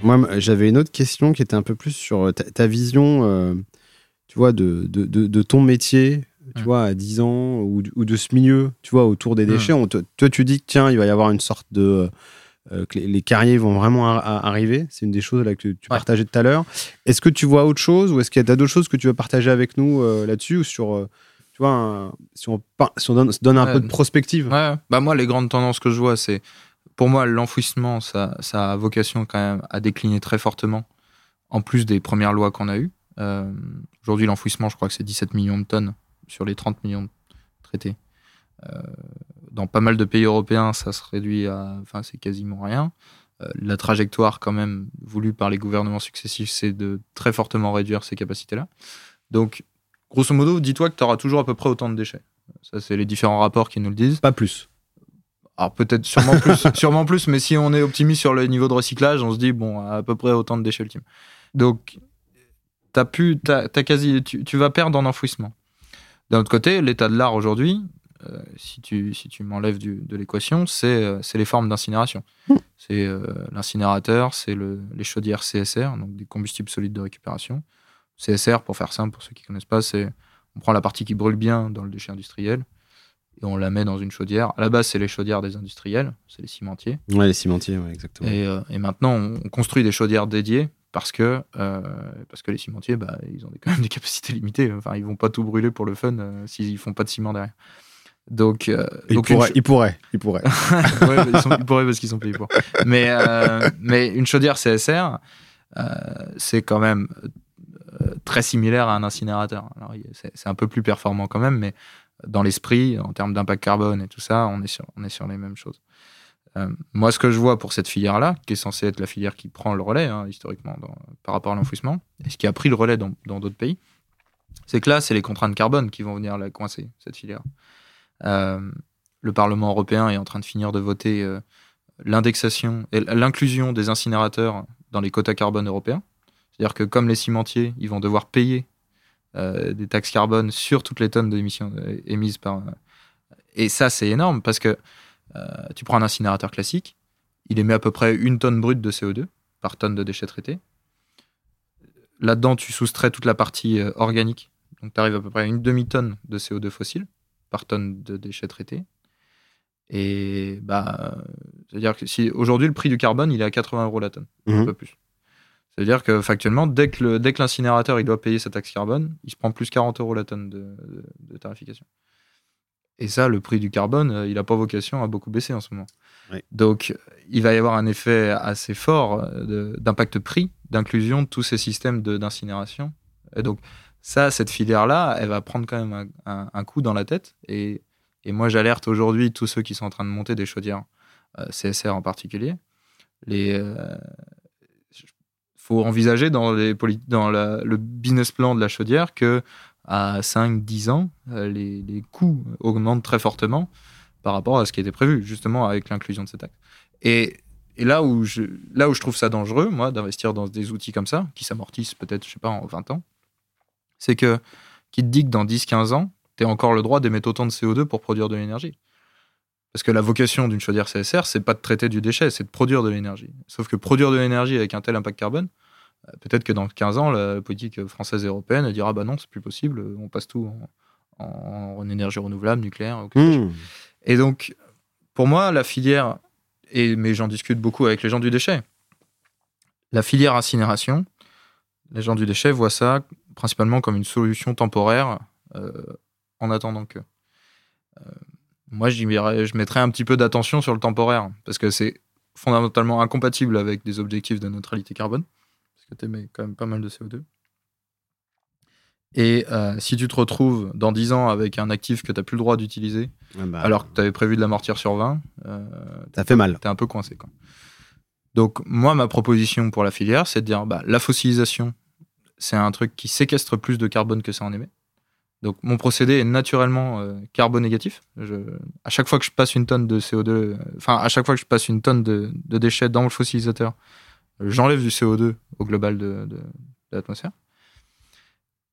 Moi, j'avais une autre question qui était un peu plus sur euh, ta, ta vision, euh, tu vois, de, de, de- de ton métier, tu vois, à 10 ans, ou, ou de ce milieu, tu vois, autour des Mm. déchets. On te- toi, tu dis que, tiens, il va y avoir une sorte de, euh, que les, les carriers vont vraiment ar- ar- arriver. C'est une des choses là, que tu, tu Ouais. partageais tout à l'heure. Est-ce que tu vois autre chose ou est-ce qu'il y a d'autres choses que tu veux partager avec nous euh, là-dessus ou sur, euh, tu vois, un- si on, par- si on donne, se donne un Ouais. peu de prospective? Ouais, bah moi, les grandes tendances que je vois, c'est pour moi, l'enfouissement, ça, ça a vocation quand même à décliner très fortement, en plus des premières lois qu'on a eues. Euh, Aujourd'hui, l'enfouissement, je crois que c'est 17 millions de tonnes sur les 30 millions de traités. Euh, dans pas mal de pays européens, ça se réduit à. Enfin, c'est quasiment rien. Euh, la trajectoire, quand même, voulue par les gouvernements successifs, c'est de très fortement réduire ces capacités-là. Donc, grosso modo, dis-toi que tu auras toujours à peu près autant de déchets. Ça, c'est les différents rapports qui nous le disent. Pas plus. Alors peut-être sûrement plus, sûrement plus, mais si on est optimiste sur le niveau de recyclage, on se dit bon, à peu près autant de déchets ultimes. Donc, t'as pu, t'as, t'as quasi, tu, tu vas perdre en enfouissement. D'un autre côté, l'état de l'art aujourd'hui, si tu, si tu m'enlèves de l'équation, c'est, euh, c'est les formes d'incinération. C'est euh, l'incinérateur, c'est le, les chaudières CSR, donc des combustibles solides de récupération. CSR, pour faire simple, pour ceux qui connaissent pas, c'est on prend la partie qui brûle bien dans le déchet industriel et on la met dans une chaudière. À la base, c'est les chaudières des industriels, c'est les cimentiers. Ouais, les cimentiers, ouais, exactement. Et, euh, et maintenant, on, on construit des chaudières dédiées parce que, euh, parce que les cimentiers, bah, ils ont des- quand même des capacités limitées. Enfin, ils vont pas tout brûler pour le fun euh, s'ils font pas de ciment derrière. Donc, euh, il, donc pourrait, il pourrait, il pourrait. Ouais, ils, sont, ils pourraient parce qu'ils sont payés pour. Mais, euh, mais une chaudière CSR, euh, c'est quand même euh, très similaire à un incinérateur. C'est un peu plus performant quand même, mais dans l'esprit, en termes d'impact carbone et tout ça, on est sur, on est sur les mêmes choses. Euh, moi, ce que je vois pour cette filière-là, qui est censée être la filière qui prend le relais, hein, historiquement, dans- par rapport à l'enfouissement, et ce qui a pris le relais dans d'autres pays, c'est que là, c'est les contraintes carbone qui vont venir la coincer, cette filière. Euh, le Parlement européen est en train de finir de voter euh, l'indexation et l'inclusion des incinérateurs dans les quotas carbone européens. C'est-à-dire que comme les cimentiers, ils vont devoir payer euh, des taxes carbone sur toutes les tonnes d'émissions émises par. Et ça, c'est énorme parce que tu prends un incinérateur classique, il émet à peu près une tonne brute de CO2 par tonne de déchets traités. Là-dedans, tu soustrais toute la partie organique. Donc, tu arrives à peu près à une demi-tonne de CO2 fossile par tonne de déchets traités. Et bah, c'est-à-dire que si aujourd'hui le prix du carbone il est à 80 euros la tonne, un Mhm. peu plus. C'est-à-dire que factuellement, dès que le- dès que l'incinérateur il doit payer sa taxe carbone, il se prend plus 40 euros la tonne de, de- de tarification. Et ça, le prix du carbone, euh, il n'a pas vocation à beaucoup baisser en ce moment. Oui. Donc, il va y avoir un effet assez fort euh, d'impact prix, d'inclusion de tous ces systèmes de- d'incinération. Et donc, ça, cette filière-là, elle va prendre quand même un, coup dans la tête. Et, et moi, j'alerte aujourd'hui tous ceux qui sont en train de monter des chaudières, euh, CSR en particulier. Les, euh, faut envisager dans, les dans la- le business plan de la chaudière que à 5-10 ans, euh, les, les coûts augmentent très fortement par rapport à ce qui était prévu, justement avec l'inclusion de ces taxes. Et, et là, où je, là où je trouve ça dangereux, moi, d'investir dans des outils comme ça, qui s'amortissent peut-être, je sais pas, en 20 ans, c'est que qui te dit que dans 10-15 ans, tu as encore le droit d'émettre autant de CO2 pour produire de l'énergie. Parce que la vocation d'une chaudière CSR, c'est pas de traiter du déchet, c'est de produire de l'énergie. Sauf que produire de l'énergie avec un tel impact carbone, euh, peut-être que dans 15 ans, la politique française et européenne elle dira bah non, c'est plus possible, on passe tout en, en- en énergie renouvelable, nucléaire. Mmh. Et donc, pour moi, la filière, et, mais j'en discute beaucoup avec les gens du déchet, la filière incinération, les gens du déchet voient ça principalement comme une solution temporaire euh, en attendant que. Euh, moi, je mettrais un petit peu d'attention sur le temporaire, parce que c'est fondamentalement incompatible avec des objectifs de neutralité carbone, parce que tu émets quand même pas mal de CO2. Et euh, si tu te retrouves dans 10 ans avec un actif que tu n'as plus le droit d'utiliser, Ah bah, alors que tu avais prévu de l'amortir sur 20, euh, ça fait mal. t'es un peu coincé. Quoi. Donc, moi, ma proposition pour la filière, c'est de dire bah, la fossilisation, c'est un truc qui séquestre plus de carbone que ça en émet. Donc, mon procédé est naturellement euh, carbonégatif. Je, à chaque fois que je passe une tonne de CO2, euh, à chaque fois que je passe une tonne de, déchets dans le fossilisateur, j'enlève du CO2 au global de, de- l'atmosphère.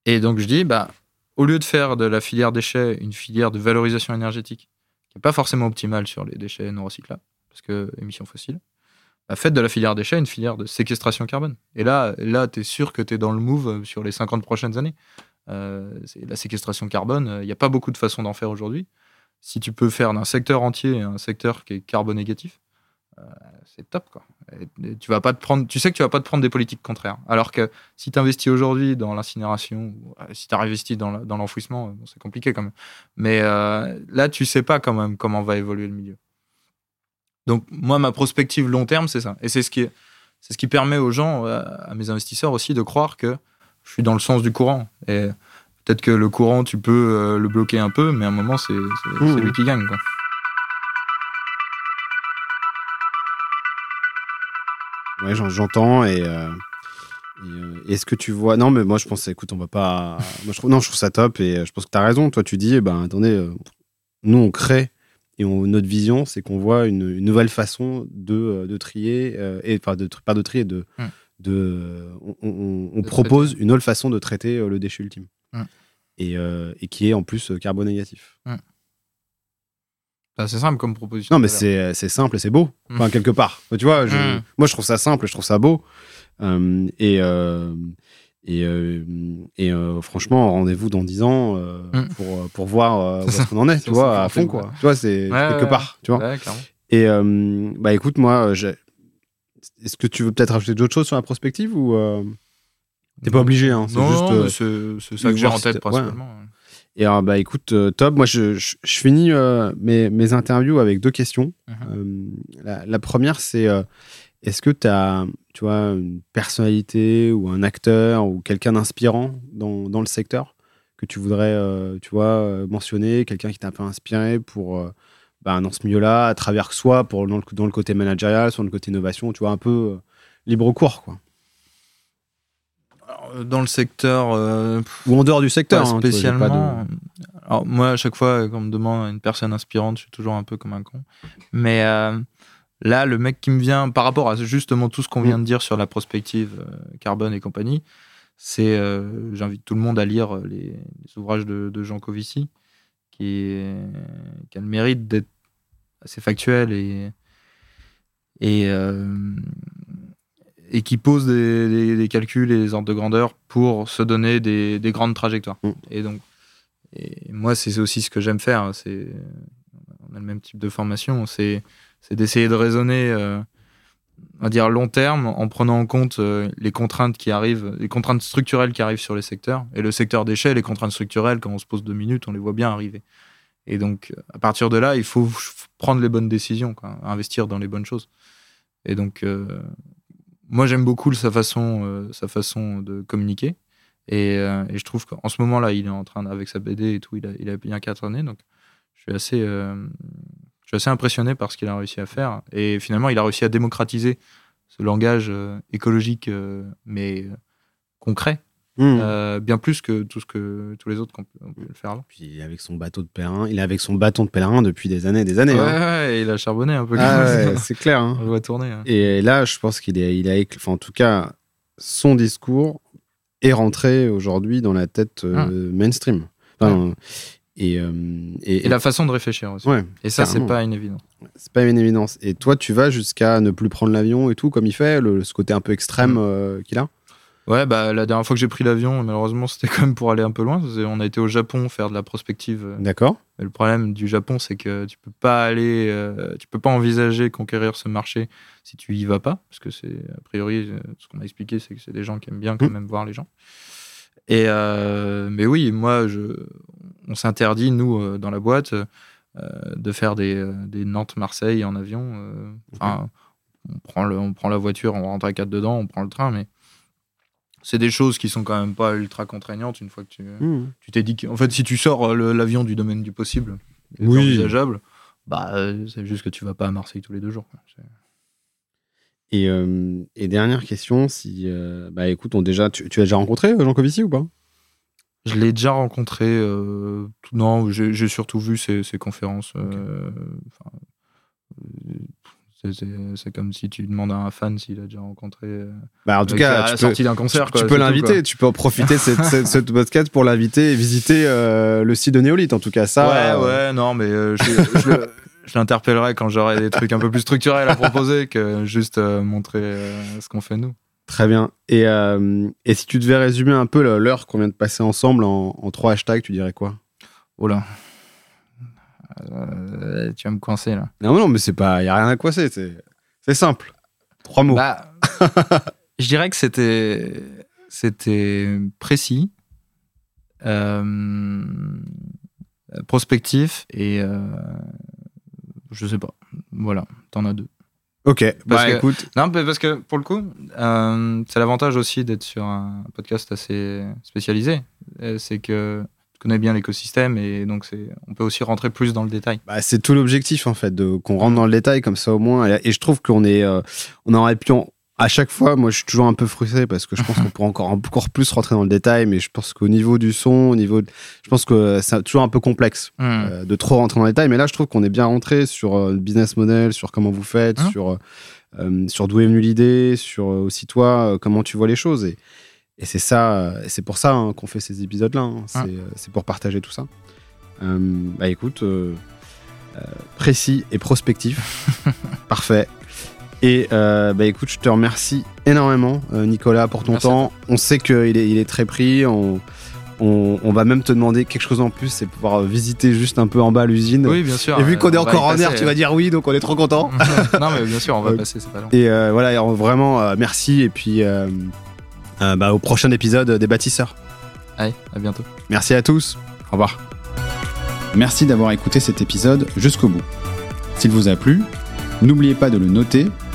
Et donc, je dis, bah, au lieu de faire de la filière déchets une filière de valorisation énergétique, qui n'est pas forcément optimale sur les déchets non recyclables, parce que émissions fossiles, faites de la filière déchets une filière de séquestration carbone. Et là, là tu es sûr que tu es dans le move euh, sur les 50 prochaines années. Euh, la séquestration carbone, il n'y a pas beaucoup de façons d'en faire aujourd'hui. Si tu peux faire d'un secteur entier un secteur qui est carbonégatif, c'est top tu vas pas te prendre, tu sais que tu vas pas te prendre des politiques contraires. Alors que si tu investis aujourd'hui dans l'incinération, si tu as investi dans l'enfouissement, c'est compliqué quand même. Mais là, tu sais pas quand même comment va évoluer le milieu. Donc moi, ma prospective long terme, c'est ça. Et c'est ce qui c'est ce qui permet aux gens, à mes investisseurs aussi, de croire que je suis dans le sens du courant. Et peut-être que le courant, tu peux le bloquer un peu, mais à un moment, c'est mmh. lui qui gagne. Quoi. Ouais, j'entends et, euh, euh, est-ce que tu vois Non, mais moi je pense, écoute, on va pas. Moi, je trouve, non, je trouve ça top et euh, je pense que tu as raison. Toi, tu dis, eh ben attendez, nous on crée et notre vision, c'est qu'on voit une, nouvelle façon de, de trier et enfin de pas de trier, de, hum. de on, propose une autre façon de traiter le déchet ultime hum. et, et, qui est en plus carbonégatif. Hum. Bah, c'est simple comme proposition. Non, mais c'est simple et c'est beau, mmh. enfin, quelque part. Tu vois, moi, je trouve ça simple je trouve ça beau. Euh, et euh, et, euh, et franchement, rendez-vous dans 10 ans mmh. pour, pour voir où est-ce qu'on en est, tu vois, à fond, quoi. Tu vois, c'est quelque part, tu vois. Et bah écoute, moi, est-ce que tu veux peut-être rajouter d'autres choses sur la prospective ou T'es pas obligé, hein. C'est juste. c'est ça que j'ai en tête principalement. Et alors, bah écoute, euh, top. Moi, je, je, finis euh, mes, mes, interviews avec deux questions. Mhm. Euh, la, première, c'est est-ce que tu as, tu vois, une personnalité ou un acteur ou quelqu'un d'inspirant dans, dans, le secteur que tu voudrais, tu vois, mentionner, quelqu'un qui t'a un peu inspiré pour bah, dans ce milieu-là, à travers soit pour dans le, dans le côté managérial, soit dans le côté innovation, tu vois, un peu libre cours, quoi dans le secteur. Euh, Ou en dehors du secteur. Hein, spécialement. Alors, moi, à chaque fois qu'on me demande une personne inspirante, je suis toujours un peu comme un con. Mais euh, là, le mec qui me vient, par rapport à justement tout ce qu'on vient de dire sur la prospective euh, carbone et compagnie, c'est. J'invite tout le monde à lire les, ouvrages de, Jean Covici, qui, qui a le mérite d'être assez factuel et. Et et qui pose des, calculs et des ordres de grandeur pour se donner des, grandes trajectoires. Mm. Et donc, et moi, c'est aussi ce que j'aime faire. Hein. C'est, on a le même type de formation. C'est, d'essayer de raisonner, euh, on va dire long terme, en prenant en compte euh, les contraintes qui arrivent, les contraintes structurelles qui arrivent sur les secteurs. Et le secteur déchets, les contraintes structurelles, quand on se pose deux minutes, on les voit bien arriver. Et donc, à partir de là, il faut prendre les bonnes décisions, investir dans les bonnes choses. Et donc, euh, moi, j'aime beaucoup sa façon, sa façon de communiquer. Et, je trouve qu'en ce moment-là, il est en train, avec sa BD et tout, il a, bien années. Donc, je suis assez, euh, je suis assez impressionné par ce qu'il a réussi à faire. Et finalement, il a réussi à démocratiser ce langage écologique, mais concret. Euh, bien plus que tout ce que tous les autres qu'on peut, le faire avant. Puis il est avec son bateau de pèlerin, il est avec son bâton de pèlerin depuis des années et des années. Ouais, hein. ouais il a charbonné un peu. Ah, c'est clair. Hein. On le voit tourner. Hein. Et là, je pense qu'il est, il a, enfin, en tout cas, son discours est rentré aujourd'hui dans la tête euh, ah. mainstream. Euh, et, et, la façon de réfléchir aussi. Ouais, et ça, c'est pas une évidence. C'est pas une évidence. Et toi, tu vas jusqu'à ne plus prendre l'avion et tout, comme il fait, le, ce côté un peu extrême mm. qu'il a Ouais, bah, la dernière fois que j'ai pris l'avion, malheureusement, c'était quand même pour aller un peu loin. On a été au Japon faire de la prospective. Euh. D'accord. le problème du Japon, c'est que tu peux pas aller, euh, tu peux pas envisager conquérir ce marché si tu y vas pas, parce que c'est a priori euh, ce qu'on m'a expliqué, c'est que c'est des gens qui aiment bien quand mmh. même voir les gens. Et mais oui, moi, je, on s'interdit nous dans la boîte de faire des, des Nantes-Marseille en avion. On prend le, on prend la voiture, on rentre à quatre dedans, on prend le train, mais c'est des choses qui sont quand même pas ultra contraignantes une fois que tu mmh. tu t'es dit qu'en fait si tu sors euh, l'avion du domaine du possible oui. envisageable bah euh, c'est juste que tu vas pas à Marseille tous les deux jours et, euh, et, dernière question si bah écoute on déjà tu, tu, as déjà rencontré Jean Covici ou pas? Je l'ai déjà rencontré non j'ai surtout vu ses, conférences c'est comme si tu demandes à un fan s'il a déjà rencontré. Euh, bah en tout cas, sortie d'un concert. Tu, peux l'inviter, tu peux en profiter de cette, cette, podcast pour l'inviter et visiter euh, le site de Néolith. En tout cas, ça. Ouais, euh, ouais, non, mais je, l'interpellerai quand j'aurai des trucs un peu plus structurels à proposer que juste montrer ce qu'on fait nous. Très bien. Et, et, si tu devais résumer un peu l'heure qu'on vient de passer ensemble en, en trois hashtags, tu dirais quoi? Oh là. Euh, tu vas me coincer là. Non, non, mais c'est pas, y a rien à coincer. C'est simple. Trois mots. Bah, je dirais que c'était c'était précis, euh, prospectif et euh, je sais pas. Voilà, t'en as deux. ok, parce bah que- écoute, Non, mais parce que pour le coup, euh, c'est l'avantage aussi d'être sur un podcast assez spécialisé. Euh, C'est que tu connais bien l'écosystème et donc c'est, on peut aussi rentrer plus dans le détail. bah, c'est tout l'objectif en fait, de, qu'on rentre dans le détail comme ça au moins. Et, et je trouve qu'on est, euh, on aurait pu en- à chaque fois, moi je suis toujours un peu frustré parce que je pense qu'on pourrait encore, encore plus rentrer dans le détail, mais je pense qu'au niveau du son, au niveau, de- je pense que c'est toujours un peu complexe. Hmm. euh, de trop rentrer dans les détails. Mais là, je trouve qu'on est bien rentré sur euh, le business model, sur comment vous faites, sur, euh, sur d'où est venue l'idée, sur aussi toi, comment tu vois les choses. Et, et c'est ça, c'est pour ça hein, qu'on fait ces épisodes-là. hein. C'est euh, c'est pour partager tout ça. Bah écoute, précis et prospectif. Parfait. Et euh, bah écoute, je te remercie énormément, euh, Nicolas, pour ton Merci temps. On sait qu'il est, il est très pris. On, on, on va même te demander quelque chose en plus, c'est pouvoir visiter juste un peu en bas l'usine. Oui, bien sûr. Et vu qu'on est encore en air, tu vas dire oui, donc on est trop content. non, mais bien sûr, on va passer, c'est pas long. Et euh, voilà, vraiment, euh, merci. Et puis, euh, euh, bah, au prochain épisode des bâtisseurs. Allez, à bientôt. Merci à tous. Au revoir. Merci d'avoir écouté cet épisode jusqu'au bout. S'il vous a plu, n'oubliez pas de le noter